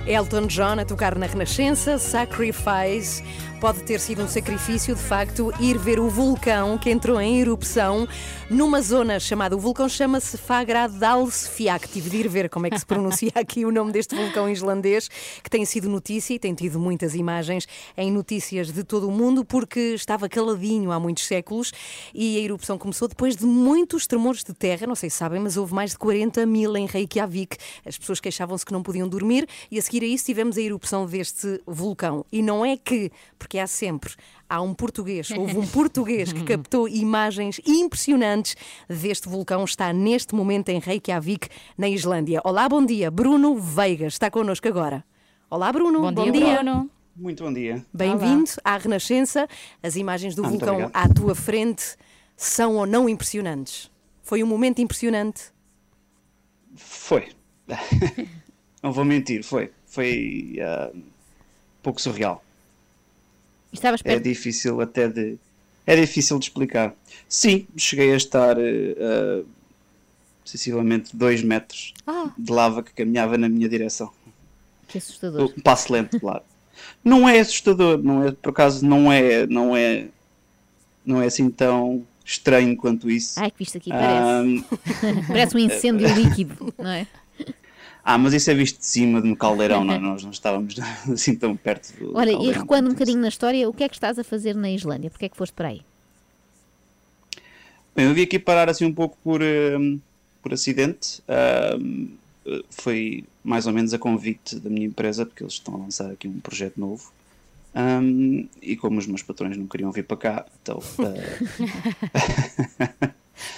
Elton John a tocar na Renascença, Sacrifice. Pode ter sido um sacrifício, de facto, ir ver o vulcão que entrou em erupção numa zona chamada. O vulcão chama-se Fagradalsfjall. Tive de ir ver como é que se pronuncia aqui o nome deste vulcão islandês, que tem sido notícia e tem tido muitas imagens em notícias de todo o mundo, porque estava caladinho há muitos séculos e a erupção começou depois de muitos tremores de terra. Não sei se sabem, mas houve mais de 40 mil em Reykjavik. As pessoas queixavam-se que não podiam dormir e a seguir a isso tivemos a erupção deste vulcão. E não é que, porque há sempre. Há um português, houve um português que captou imagens impressionantes deste vulcão. Está neste momento em Reykjavik, na Islândia. Olá, bom dia. Bruno Veigas está connosco agora. Olá, Bruno. Bom dia, Bruno. Muito bom dia. Bem-vindo à Renascença. As imagens do Ah, vulcão à tua frente são ou não impressionantes? Foi um momento impressionante. Foi. Não vou mentir, foi. Foi um pouco surreal. Estavas É perto. difícil até de. É difícil de explicar. Sim, cheguei a estar uh, sensivelmente 2 metros Ah. de lava que caminhava na minha direção. Que assustador. Um passo lento, claro. Não é assustador, não é, por acaso não é, não é, não é assim tão estranho quanto isso. Ai, que visto aqui parece. parece um incêndio líquido, não é? Ah, mas isso é visto de cima de um caldeirão, não, nós não estávamos assim tão perto do Olha, e recuando um bocadinho na história, o que é que estás a fazer na Islândia? Porquê é que foste para aí? Bem, eu vim aqui parar assim um pouco por, hum, por acidente. Hum, foi mais ou menos a convite da minha empresa, porque eles estão a lançar aqui um projeto novo. Hum, e como os meus patrões não queriam vir para cá, então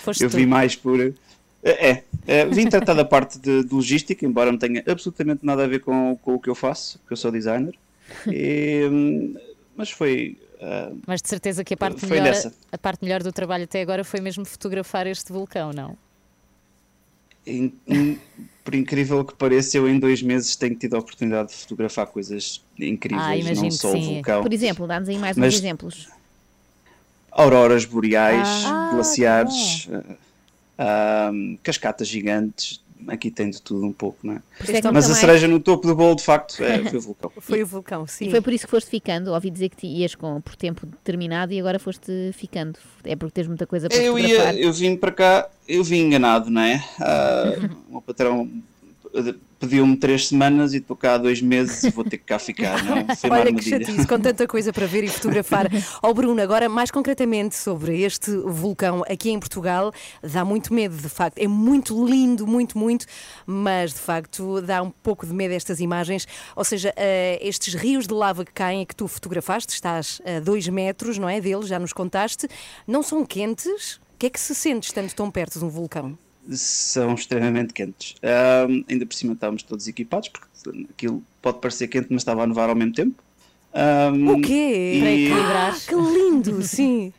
Foste eu vim mais por. Eh, É, é, vim tratar da parte de, de logística, embora não tenha absolutamente nada a ver com, com o que eu faço, porque eu sou designer. E, hum, mas foi. ah, Mas de certeza que a parte, Foi melhor, nessa. a parte melhor do trabalho até agora foi mesmo fotografar este vulcão, não? In- in- por incrível que pareça, eu em dois meses tenho tido a oportunidade de fotografar coisas incríveis, Ah, imagino não só o vulcão. Por exemplo, dá-nos aí mais Mas- uns exemplos. Auroras boreais, Ah, glaciares, ah, ah, cascatas gigantes, aqui tem de tudo um pouco, não é? É Mas a cereja no topo do bolo, de facto, é, foi o vulcão. Foi o vulcão, sim. E foi por isso que foste ficando. Ouvi dizer que te ias com, por tempo determinado e agora foste ficando. É porque tens muita coisa para Eu, ia, eu vim para cá, eu vim enganado, não é? Ah, o meu patrão pediu-me três semanas e estou cá há dois meses e vou ter que cá ficar, não é? Foi uma Olha que chatice, com tanta coisa para ver e fotografar. Ó Bruno, agora mais concretamente sobre este vulcão aqui em Portugal, dá muito medo, de facto. É muito lindo, muito, muito, mas de facto dá um pouco de medo estas imagens. Ou seja, eh, estes rios de lava que caem, que tu fotografaste, estás a dois metros, não é? Deles, já nos contaste, não são quentes? O que é que se sente estando tão perto de um vulcão? São extremamente quentes. Ahm, ainda por cima estávamos todos equipados, porque aquilo pode parecer quente, mas estava a nevar ao mesmo tempo. Ahm, O quê? e- Ah, que lindo, sim.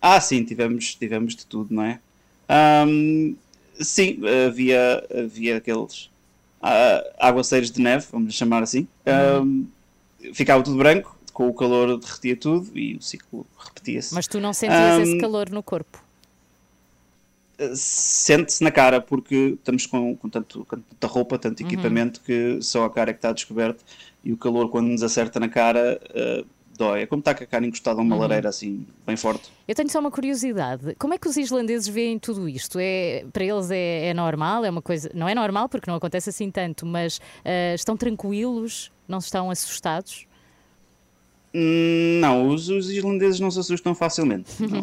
Ah, sim, tivemos, tivemos de tudo, não é? Ahm, sim, havia, havia aqueles ah, aguaceiros de neve, vamos chamar assim. Ficava tudo branco, com o calor derretia tudo e o ciclo repetia-se. Mas tu não sentias esse calor no corpo? Sente-se na cara porque estamos com, com tanto, com tanta roupa, tanto Uhum. equipamento que só a cara é que está descoberto e o calor quando nos acerta na cara eh, dói. É como estar com a cara encostada a uma Uhum. lareira assim, bem forte. Eu tenho só uma curiosidade. Como é que os islandeses veem tudo isto? É, para eles é, é normal? É uma coisa. Não é normal porque não acontece assim tanto, mas ah, estão tranquilos? Não estão assustados? Hum, Não, os, os islandeses não se assustam facilmente. Não.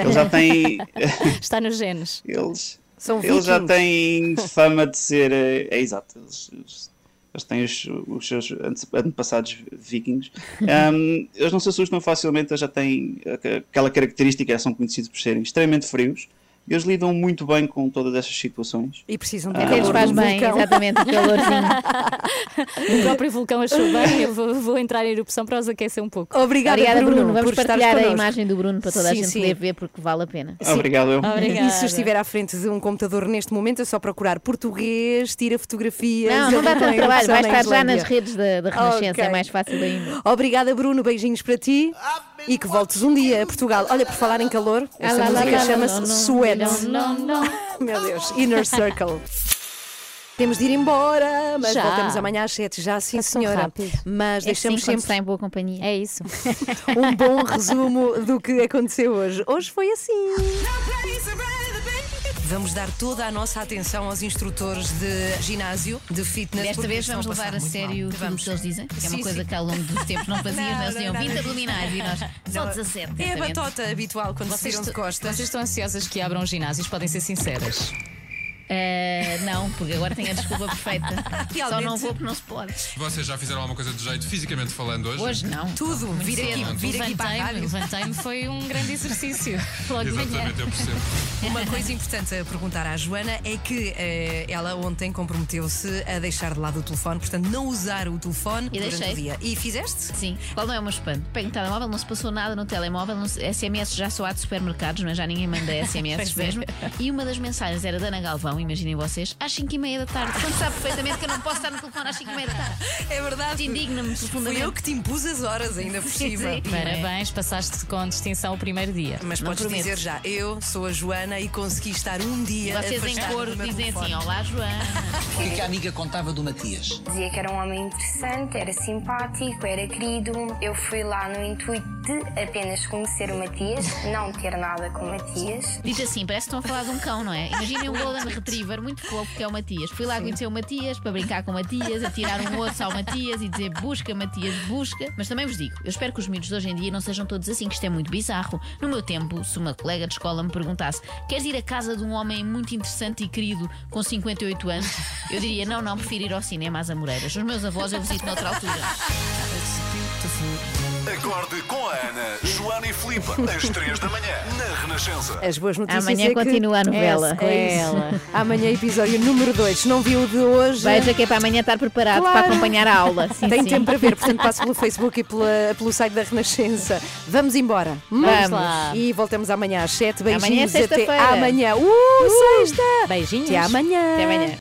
Eles já têm. Está nos genes. Eles, São eles já têm fama de ser. eh, É, exato. Eles, eles- eles têm os, os seus ante- antepassados vikings. Hum, eles não se assustam facilmente, eles já têm aqu- aquela característica, são conhecidos por serem extremamente frios. Eles lidam muito bem com todas estas situações. E precisam de Até lhes faz bem, exatamente, o calorzinho. o próprio vulcão achou bem, eu vou, vou entrar em erupção para os aquecer um pouco. Obrigada, Obrigada, Bruno. Bruno, Vamos partilhar a imagem do Bruno para toda a Sim, gente sim. poder ver porque vale a pena. Sim. Obrigado, eu. E se estiver à frente de um computador neste momento, é só procurar português, tira fotografias. Não, não dá tanto trabalho, vai estar já nas redes da, da Renascença, Ok. é mais fácil ainda. Obrigada, Bruno. Beijinhos para ti e que voltes um dia a Portugal. Olha, por falar em calor, esta Ah, lá, música chama-se Sweat. não, não, Meu Deus, Inner Circle. Temos de ir embora, mas Já. voltamos amanhã às 7. Já sim, Passou senhora. rápido. Mas É deixamos assim sempre está em boa companhia. É isso. um bom resumo do que aconteceu hoje. Hoje foi assim. Vamos dar toda a nossa atenção aos instrutores de ginásio, de fitness. Desta vez vamos levar a sério mal. tudo o Vamos. que eles dizem, que é uma Sim, coisa sim. que ao longo dos tempos não fazíamos, eles diziam não, 20 não. abdominais e nós só Não, 17. É a batota habitual quando se Vocês, viram de costas. vocês estão ansiosas que abram ginásios? Podem ser sinceras. Eh, não, porque agora tenho a desculpa perfeita. Só não vou porque não se pode. Vocês já fizeram alguma coisa de jeito fisicamente falando hoje? Hoje não. Tudo, Muito vir aqui, vir aqui para a Levantei-me, rádio. levantei-me, foi um grande exercício. Logo de manhã. Exatamente, eu percebo. Uma coisa importante a perguntar à Joana é que eh, ela ontem comprometeu-se a deixar de lado o telefone, portanto, não usar o telefone E durante deixei. o dia. E fizeste? Sim. Qual não é o meu espanto? Pego no telemóvel, não se passou nada no telemóvel, não se- SMS já só há de supermercados, não é? Já ninguém manda SMS é. mesmo. E uma das mensagens era da Ana Galvão, imaginem vocês, às 5 e meia da tarde. Quando sabe perfeitamente que eu não posso estar no telefone às 5 e meia da tarde. É verdade. Indigna-me Fui profundamente. eu que te impus as horas ainda por Sim, cima. sim. Parabéns, passaste com distinção o primeiro dia. Mas Não podes prometo. dizer já, eu sou a Joana e consegui estar um dia Vocês em coro dizem telefone. assim: Olá, Joana. O que é que a amiga contava do Matias? Dizia que era um homem interessante, era simpático, era querido. Eu fui lá no intuito de apenas conhecer o Matias, não ter nada com o Matias. Diz assim, parece que estão a falar de um cão, não é? Imaginem um Golden Retriever muito fofo que é o Matias. Fui lá conhecer o Matias para brincar com o Matias, a tirar um osso ao Matias e dizer busca, Matias, busca. Mas também vos digo, eu espero que os miúdos de hoje em dia não sejam todos assim, que isto é muito bizarro. No meu tempo, se uma colega de escola me perguntasse queres ir à casa de um homem muito interessante e querido com 58 anos, eu diria não, não, prefiro ir ao cinema às Amoreiras. Os meus avós eu visito noutra altura. Acorde com a Ana, Joana e Filipe, às 3 da manhã, na Renascença. As boas notícias Amanhã é que- continua a novela. É, é isso. Amanhã episódio número 2. Se não viu o de hoje. Veja que é para amanhã estar preparado para acompanhar a aula. Sim, Tem sim. tempo para ver, portanto passe pelo Facebook e pela- pelo site da Renascença. Vamos embora. Vamos lá. E voltamos amanhã às 7. Amanhã é Beijinhos até sexta-feira. amanhã. Uh, sexta! Beijinhos. Até amanhã. Até amanhã.